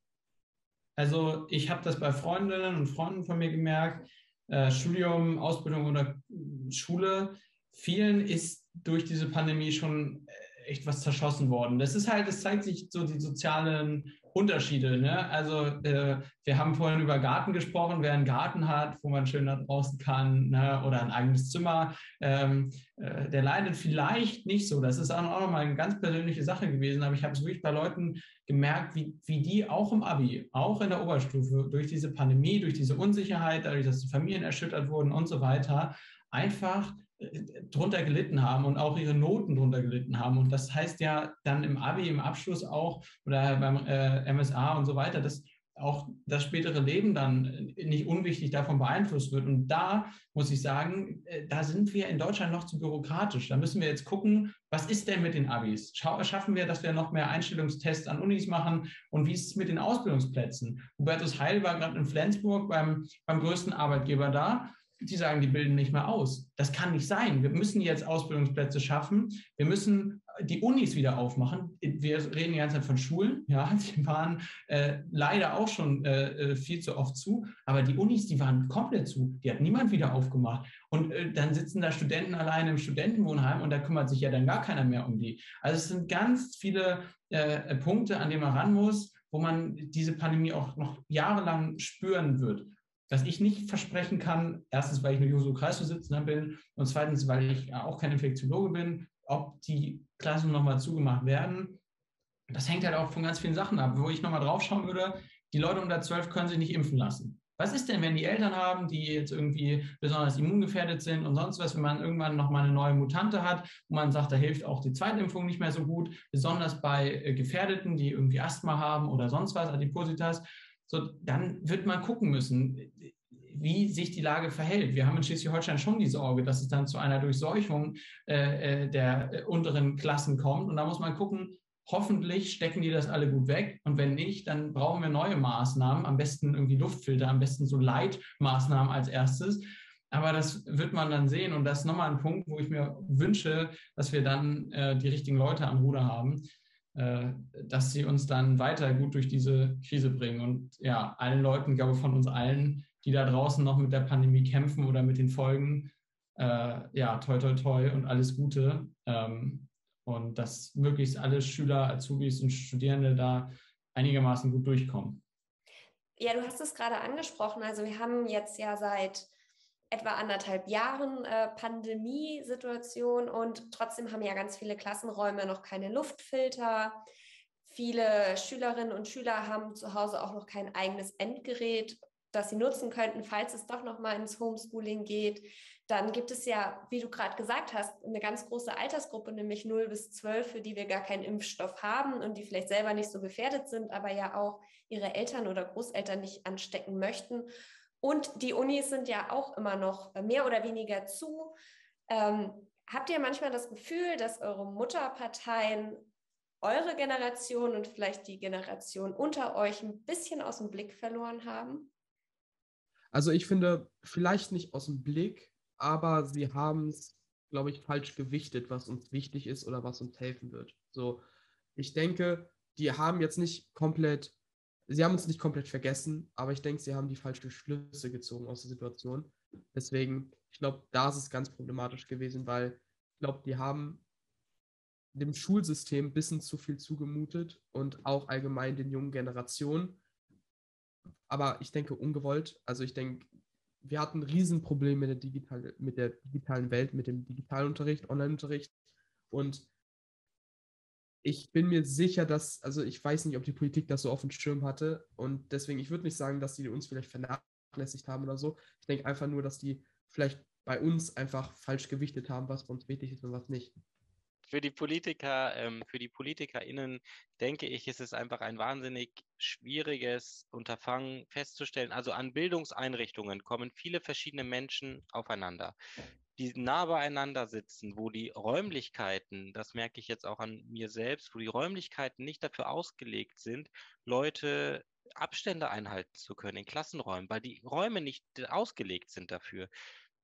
Also ich habe das bei Freundinnen und Freunden von mir gemerkt, äh, Studium, Ausbildung oder Schule, vielen ist durch diese Pandemie schon äh, echt was zerschossen worden. Das ist halt, es zeigt sich so die sozialen Unterschiede. Ne? Also äh, wir haben vorhin über Garten gesprochen, wer einen Garten hat, wo man schön da draußen kann ne? oder ein eigenes Zimmer, ähm, äh, der leidet vielleicht nicht so. Das ist auch nochmal eine ganz persönliche Sache gewesen, aber ich habe es wirklich bei Leuten gemerkt, wie, wie die auch im Abi, auch in der Oberstufe, durch diese Pandemie, durch diese Unsicherheit, dadurch, dass die Familien erschüttert wurden und so weiter, einfach drunter gelitten haben und auch ihre Noten drunter gelitten haben. Und das heißt ja dann im Abi, im Abschluss auch oder beim äh, MSA und so weiter, dass auch das spätere Leben dann nicht unwichtig davon beeinflusst wird. Und da muss ich sagen, äh, da sind wir in Deutschland noch zu bürokratisch. Da müssen wir jetzt gucken, was ist denn mit den Abis? Schaffen wir, dass wir noch mehr Einstellungstests an Unis machen? Und wie ist es mit den Ausbildungsplätzen? Hubertus Heil war gerade in Flensburg beim, beim größten Arbeitgeber da die sagen, die bilden nicht mehr aus. Das kann nicht sein. Wir müssen jetzt Ausbildungsplätze schaffen. Wir müssen die Unis wieder aufmachen. Wir reden die ganze Zeit von Schulen, ja, [LAUGHS] die waren äh, leider auch schon äh, äh, viel zu oft zu, aber die Unis, die waren komplett zu. Die hat niemand wieder aufgemacht. Und äh, dann sitzen da Studenten alleine im Studentenwohnheim und da kümmert sich ja dann gar keiner mehr um die. Also es sind ganz viele äh, Punkte, an denen man ran muss, wo man diese Pandemie auch noch jahrelang spüren wird dass ich nicht versprechen kann, erstens, weil ich nur Juso-Kreisvorsitzender bin und zweitens, weil ich auch kein Infektiologe bin, ob die Klassen nochmal zugemacht werden. Das hängt halt auch von ganz vielen Sachen ab. Wo ich nochmal drauf schauen würde, die Leute unter 12 können sich nicht impfen lassen. Was ist denn, wenn die Eltern haben, die jetzt irgendwie besonders immungefährdet sind und sonst was, wenn man irgendwann nochmal eine neue Mutante hat, wo man sagt, da hilft auch die Zweitimpfung nicht mehr so gut, besonders bei äh, Gefährdeten, die irgendwie Asthma haben oder sonst was, Adipositas, so, dann wird man gucken müssen, wie sich die Lage verhält. Wir haben in Schleswig-Holstein schon die Sorge, dass es dann zu einer Durchseuchung äh, äh der äh, unteren Klassen kommt. Und da muss man gucken, hoffentlich stecken die das alle gut weg. Und wenn nicht, dann brauchen wir neue Maßnahmen, am besten irgendwie Luftfilter, am besten so Leitmaßnahmen als erstes. Aber das wird man dann sehen. Und das ist nochmal ein Punkt, wo ich mir wünsche, dass wir dann äh, die richtigen Leute am Ruder haben, dass sie uns dann weiter gut durch diese Krise bringen. Und ja, allen Leuten, glaube ich, von uns allen, die da draußen noch mit der Pandemie kämpfen oder mit den Folgen, äh, ja, toi, toi, toi und alles Gute. Ähm, und dass möglichst alle Schüler, Azubis und Studierende da einigermaßen gut durchkommen. Ja, du hast es gerade angesprochen. Also wir haben jetzt ja seit etwa anderthalb Jahren äh, Pandemiesituation und trotzdem haben ja ganz viele Klassenräume noch keine Luftfilter. Viele Schülerinnen und Schüler haben zu Hause auch noch kein eigenes Endgerät, das sie nutzen könnten, falls es doch noch mal ins Homeschooling geht. Dann gibt es ja, wie du gerade gesagt hast, eine ganz große Altersgruppe, nämlich 0 bis 12, für die wir gar keinen Impfstoff haben und die vielleicht selber nicht so gefährdet sind, aber ja auch ihre Eltern oder Großeltern nicht anstecken möchten. Und die Unis sind ja auch immer noch mehr oder weniger zu. Ähm, habt ihr manchmal das Gefühl, dass eure Mutterparteien eure Generation und vielleicht die Generation unter euch ein bisschen aus dem Blick verloren haben? Also ich finde, vielleicht nicht aus dem Blick, aber sie haben es, glaube ich, falsch gewichtet, was uns wichtig ist oder was uns helfen wird. So, ich denke, die haben jetzt nicht komplett sie haben uns nicht komplett vergessen, aber ich denke, sie haben die falschen Schlüsse gezogen aus der Situation. Deswegen, ich glaube, da ist es ganz problematisch gewesen, weil ich glaube, die haben dem Schulsystem ein bisschen zu viel zugemutet und auch allgemein den jungen Generationen. Aber ich denke ungewollt. Also ich denke, wir hatten ein Riesenproblem mit der, digital, mit der digitalen Welt, mit dem Digitalunterricht, Onlineunterricht. Und ich bin mir sicher, dass, also ich weiß nicht, ob die Politik das so auf dem Schirm hatte und deswegen, ich würde nicht sagen, dass die uns vielleicht vernachlässigt haben oder so. Ich denke einfach nur, dass die vielleicht bei uns einfach falsch gewichtet haben, was für uns wichtig ist und was nicht. Für die Politiker, ähm, für die PolitikerInnen denke ich, ist es einfach ein wahnsinnig schwieriges Unterfangen festzustellen. Also an Bildungseinrichtungen kommen viele verschiedene Menschen aufeinander die nah beieinander sitzen, wo die Räumlichkeiten, das merke ich jetzt auch an mir selbst, wo die Räumlichkeiten nicht dafür ausgelegt sind, Leute Abstände einhalten zu können in Klassenräumen, weil die Räume nicht ausgelegt sind dafür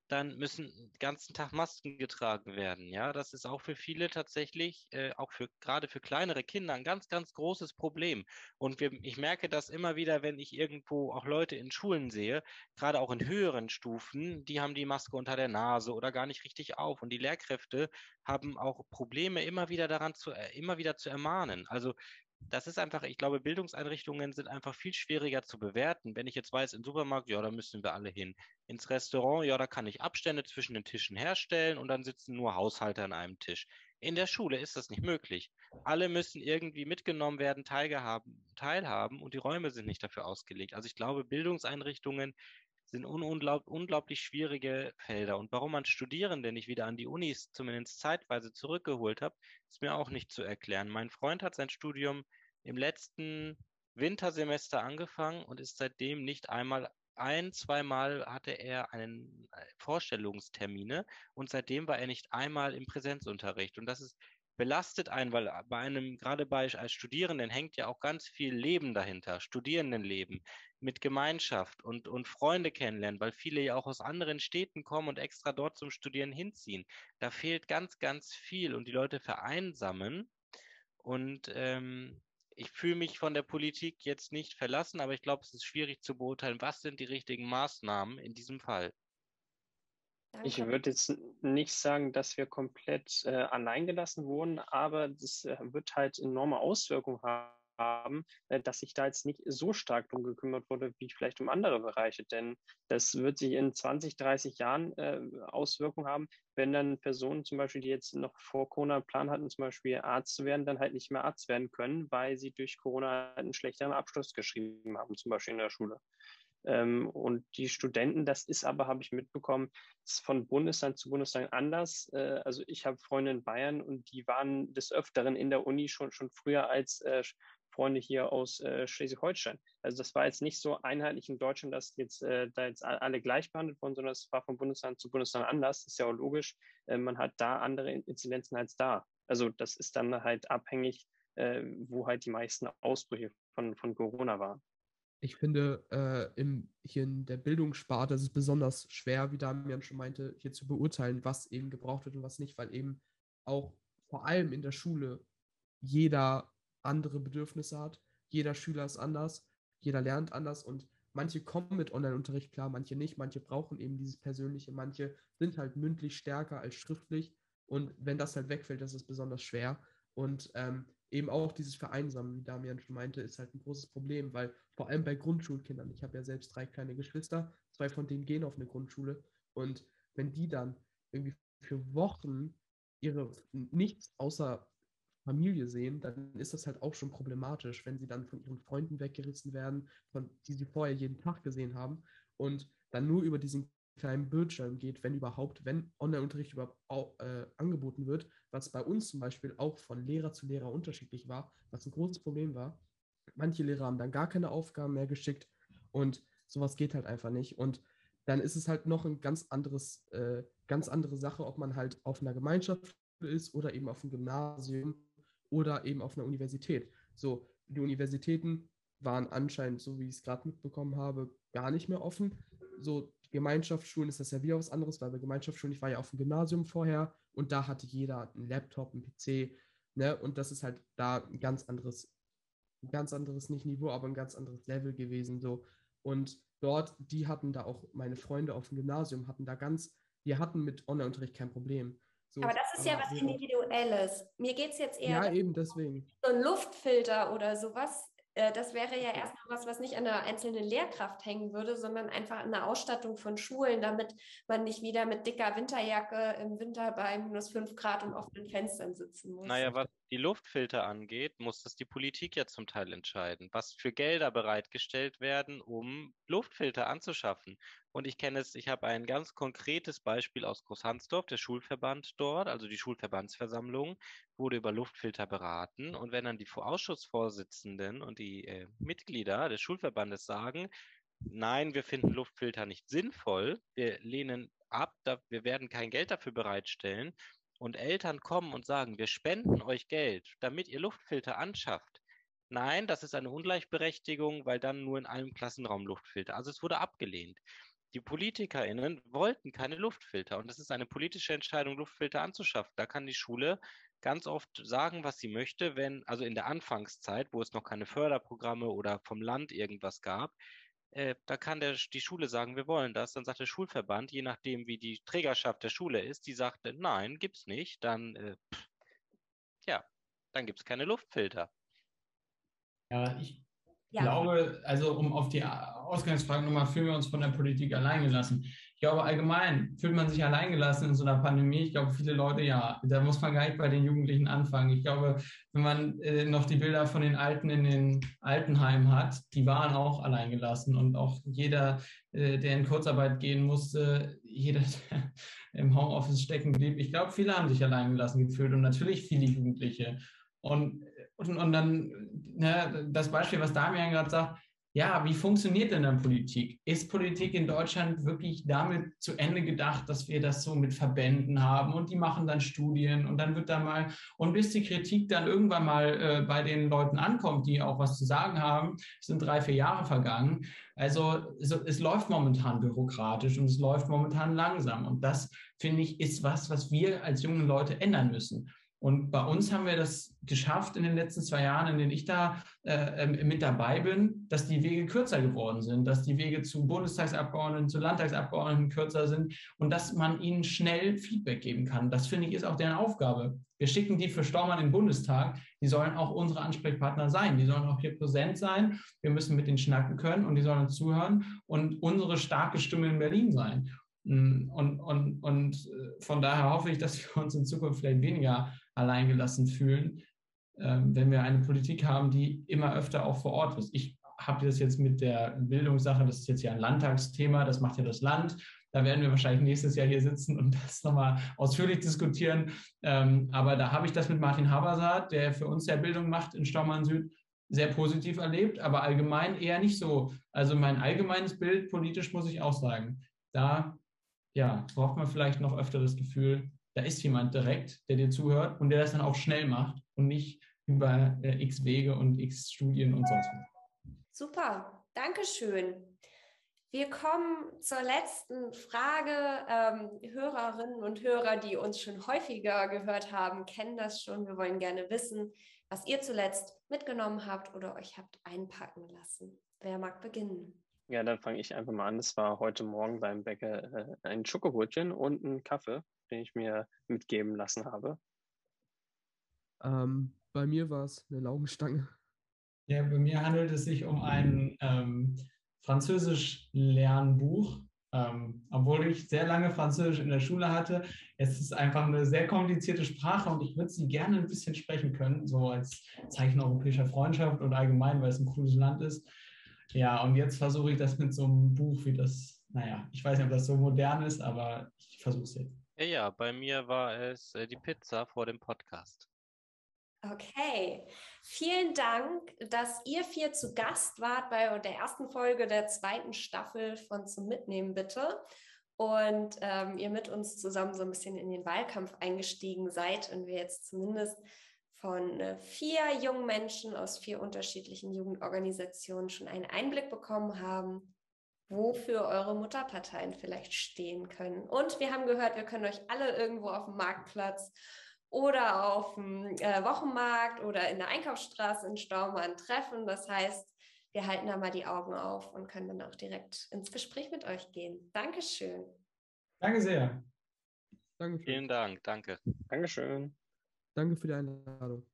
dann müssen den ganzen Tag Masken getragen werden. Ja, das ist auch für viele tatsächlich, äh, auch für gerade für kleinere Kinder, ein ganz, ganz großes Problem. Und wir, ich merke das immer wieder, wenn ich irgendwo auch Leute in Schulen sehe, gerade auch in höheren Stufen, die haben die Maske unter der Nase oder gar nicht richtig auf. Und die Lehrkräfte haben auch Probleme, immer wieder daran zu, äh, immer wieder zu ermahnen. Also das ist einfach, ich glaube, Bildungseinrichtungen sind einfach viel schwieriger zu bewerten. Wenn ich jetzt weiß, im Supermarkt, ja, da müssen wir alle hin. Ins Restaurant, ja, da kann ich Abstände zwischen den Tischen herstellen und dann sitzen nur Haushalter an einem Tisch. In der Schule ist das nicht möglich. Alle müssen irgendwie mitgenommen werden, teilhaben, teilhaben und die Räume sind nicht dafür ausgelegt. Also ich glaube, Bildungseinrichtungen sind un unglaub unglaublich schwierige Felder. Und warum man Studierende nicht wieder an die Unis zumindest zeitweise zurückgeholt hat, ist mir auch nicht zu erklären. Mein Freund hat sein Studium im letzten Wintersemester angefangen und ist seitdem nicht einmal ein, zweimal hatte er einen äh, Vorstellungstermine und seitdem war er nicht einmal im Präsenzunterricht. Und das ist belastet einen, weil bei einem, gerade bei als Studierenden hängt ja auch ganz viel Leben dahinter, Studierendenleben mit Gemeinschaft und, und Freunde kennenlernen, weil viele ja auch aus anderen Städten kommen und extra dort zum Studieren hinziehen. Da fehlt ganz, ganz viel und die Leute vereinsamen. Und ähm, ich fühle mich von der Politik jetzt nicht verlassen, aber ich glaube, es ist schwierig zu beurteilen, was sind die richtigen Maßnahmen in diesem Fall. Danke. Ich würde jetzt nicht sagen, dass wir komplett äh, alleingelassen wurden, aber das äh, wird halt enorme Auswirkungen haben, äh, dass sich da jetzt nicht so stark drum gekümmert wurde, wie vielleicht um andere Bereiche. Denn das wird sich in 20, 30 Jahren äh, Auswirkungen haben, wenn dann Personen zum Beispiel, die jetzt noch vor Corona einen Plan hatten, zum Beispiel Arzt zu werden, dann halt nicht mehr Arzt werden können, weil sie durch Corona einen schlechteren Abschluss geschrieben haben, zum Beispiel in der Schule. Ähm, und die Studenten, das ist aber, habe ich mitbekommen, von Bundesland zu Bundesland anders. Äh, also ich habe Freunde in Bayern und die waren des Öfteren in der Uni schon, schon früher als äh, Freunde hier aus äh, Schleswig-Holstein. Also das war jetzt nicht so einheitlich in Deutschland, dass jetzt äh, da jetzt alle gleich behandelt wurden, sondern es war von Bundesland zu Bundesland anders. Ist ja auch logisch. Äh, man hat da andere Inzidenzen als da. Also das ist dann halt abhängig, äh, wo halt die meisten Ausbrüche von, von Corona waren ich finde, äh, im, hier in der Bildungssparte ist es besonders schwer, wie Damian schon meinte, hier zu beurteilen, was eben gebraucht wird und was nicht, weil eben auch vor allem in der Schule jeder andere Bedürfnisse hat. Jeder Schüler ist anders, jeder lernt anders und manche kommen mit Online-Unterricht klar, manche nicht, manche brauchen eben dieses Persönliche, manche sind halt mündlich stärker als schriftlich und wenn das halt wegfällt, das ist besonders schwer. Und ähm, eben auch dieses Vereinsamen, wie Damian schon meinte, ist halt ein großes Problem, weil vor allem bei Grundschulkindern, ich habe ja selbst drei kleine Geschwister, zwei von denen gehen auf eine Grundschule und wenn die dann irgendwie für Wochen ihre nichts außer Familie sehen, dann ist das halt auch schon problematisch, wenn sie dann von ihren Freunden weggerissen werden, von die sie vorher jeden Tag gesehen haben und dann nur über diesen kleinen Bildschirm geht, wenn überhaupt, wenn Online-Unterricht überhaupt äh, angeboten wird, was bei uns zum Beispiel auch von Lehrer zu Lehrer unterschiedlich war, was ein großes Problem war. Manche Lehrer haben dann gar keine Aufgaben mehr geschickt und sowas geht halt einfach nicht. Und dann ist es halt noch ein ganz anderes, äh, ganz andere Sache, ob man halt auf einer Gemeinschaft ist oder eben auf einem Gymnasium oder eben auf einer Universität. So, die Universitäten waren anscheinend, so wie ich es gerade mitbekommen habe, gar nicht mehr offen. So, Gemeinschaftsschulen ist das ja wieder was anderes, weil bei Gemeinschaftsschulen, ich war ja auf dem Gymnasium vorher und da hatte jeder einen Laptop, einen PC, ne? Und das ist halt da ein ganz anderes, ein ganz anderes, nicht Niveau, aber ein ganz anderes Level gewesen. So. Und dort, die hatten da auch, meine Freunde auf dem Gymnasium hatten da ganz, die hatten mit Online-Unterricht kein Problem. So, aber das ist aber ja was Individuelles. Mir geht es jetzt eher. Ja, eben deswegen. So ein Luftfilter oder sowas das wäre ja erstmal was, was nicht an der einzelnen Lehrkraft hängen würde, sondern einfach an der Ausstattung von Schulen, damit man nicht wieder mit dicker Winterjacke im Winter bei minus 5 Grad und offenen Fenstern sitzen muss. Naja, was die Luftfilter angeht, muss das die Politik ja zum Teil entscheiden, was für Gelder bereitgestellt werden, um Luftfilter anzuschaffen. Und ich kenne es, ich habe ein ganz konkretes Beispiel aus Großhansdorf, der Schulverband dort, also die Schulverbandsversammlung, wurde über Luftfilter beraten. Und wenn dann die Ausschussvorsitzenden und die äh, Mitglieder des Schulverbandes sagen, nein, wir finden Luftfilter nicht sinnvoll, wir lehnen ab, da, wir werden kein Geld dafür bereitstellen, und Eltern kommen und sagen, wir spenden euch Geld, damit ihr Luftfilter anschafft, Nein, das ist eine Ungleichberechtigung, weil dann nur in einem Klassenraum Luftfilter. Also es wurde abgelehnt. Die PolitikerInnen wollten keine Luftfilter und es ist eine politische Entscheidung, Luftfilter anzuschaffen. Da kann die Schule ganz oft sagen, was sie möchte, wenn, also in der Anfangszeit, wo es noch keine Förderprogramme oder vom Land irgendwas gab, äh, da kann der, die Schule sagen, wir wollen das. Dann sagt der Schulverband, je nachdem, wie die Trägerschaft der Schule ist, die sagt, nein, gibt's nicht. Dann, äh, pff, ja, dann gibt's keine Luftfilter. Ja, ich ja. glaube, also um auf die Ausgangsfrage nochmal, fühlen wir uns von der Politik alleingelassen? Ich glaube, allgemein fühlt man sich alleingelassen in so einer Pandemie. Ich glaube, viele Leute, ja, da muss man gar nicht bei den Jugendlichen anfangen. Ich glaube, wenn man äh, noch die Bilder von den Alten in den Altenheimen hat, die waren auch alleingelassen und auch jeder, äh, der in Kurzarbeit gehen musste, jeder, der im Homeoffice stecken blieb. Ich glaube, viele haben sich alleingelassen gefühlt und natürlich viele Jugendliche. Und, und, und dann ne, das Beispiel, was Damian gerade sagt, ja, wie funktioniert denn dann Politik? Ist Politik in Deutschland wirklich damit zu Ende gedacht, dass wir das so mit Verbänden haben und die machen dann Studien und dann wird da mal, und bis die Kritik dann irgendwann mal äh, bei den Leuten ankommt, die auch was zu sagen haben, sind drei, vier Jahre vergangen. Also so, es läuft momentan bürokratisch und es läuft momentan langsam. Und das, finde ich, ist was, was wir als junge Leute ändern müssen. Und bei uns haben wir das geschafft in den letzten zwei Jahren, in denen ich da äh, ähm, mit dabei bin, dass die Wege kürzer geworden sind, dass die Wege zu Bundestagsabgeordneten, zu Landtagsabgeordneten kürzer sind und dass man ihnen schnell Feedback geben kann. Das finde ich ist auch deren Aufgabe. Wir schicken die für Stormann in den Bundestag. Die sollen auch unsere Ansprechpartner sein. Die sollen auch hier präsent sein. Wir müssen mit denen schnacken können und die sollen uns zuhören und unsere starke Stimme in Berlin sein. Mm, und, und, und äh, von daher hoffe ich, dass wir uns in Zukunft vielleicht weniger alleingelassen fühlen, ähm, wenn wir eine Politik haben, die immer öfter auch vor Ort ist. Ich habe das jetzt mit der Bildungssache, das ist jetzt ja ein Landtagsthema, das macht ja das Land. Da werden wir wahrscheinlich nächstes Jahr hier sitzen und [LAUGHS] das nochmal ausführlich diskutieren. Ähm, aber da habe ich das mit Martin Habersaat, der für uns ja Bildung macht in Staumann Süd, sehr positiv erlebt, aber allgemein eher nicht so. Also mein allgemeines Bild politisch muss ich auch sagen, da ja, braucht man vielleicht noch öfter das Gefühl, da ist jemand direkt, der dir zuhört und der das dann auch schnell macht und nicht über äh, x Wege und x Studien und sonst was. Super, Dankeschön. Wir kommen zur letzten Frage. Ähm, Hörerinnen und Hörer, die uns schon häufiger gehört haben, kennen das schon. Wir wollen gerne wissen, was ihr zuletzt mitgenommen habt oder euch habt einpacken lassen. Wer mag beginnen? Ja, dann fange ich einfach mal an. Das war heute Morgen beim Bäcker äh, ein Schokobrötchen und ein Kaffee, den ich mir mitgeben lassen habe. Ähm, bei mir war es eine Laugenstange. Ja, bei mir handelt es sich um ein ähm, Französisch-Lernbuch. Ähm, obwohl ich sehr lange Französisch in der Schule hatte, es ist einfach eine sehr komplizierte Sprache und ich würde sie gerne ein bisschen sprechen können, so als Zeichen europäischer Freundschaft und allgemein, weil es ein cooles Land ist. Ja, und jetzt versuche ich das mit so einem Buch, wie das, naja, ich weiß nicht, ob das so modern ist, aber ich versuche es jetzt. Ja, bei mir war es äh, die Pizza vor dem Podcast. Okay, vielen Dank, dass ihr vier zu Gast wart bei der ersten Folge der zweiten Staffel von Zum Mitnehmen bitte. Und ähm, ihr mit uns zusammen so ein bisschen in den Wahlkampf eingestiegen seid und wir jetzt zumindest von äh, vier jungen Menschen aus vier unterschiedlichen Jugendorganisationen schon einen Einblick bekommen haben, wofür eure Mutterparteien vielleicht stehen können. Und wir haben gehört, wir können euch alle irgendwo auf dem Marktplatz oder auf dem äh, Wochenmarkt oder in der Einkaufsstraße in Staumann treffen. Das heißt, wir halten da mal die Augen auf und können dann auch direkt ins Gespräch mit euch gehen. Dankeschön. Danke sehr. Dankeschön. Vielen Dank. Danke. Dankeschön. Danke für die Einladung.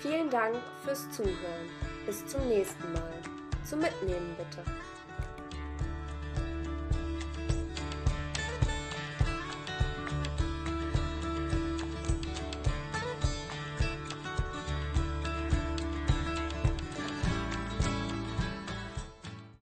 Vielen Dank fürs Zuhören. Bis zum nächsten Mal. Zum Mitnehmen bitte.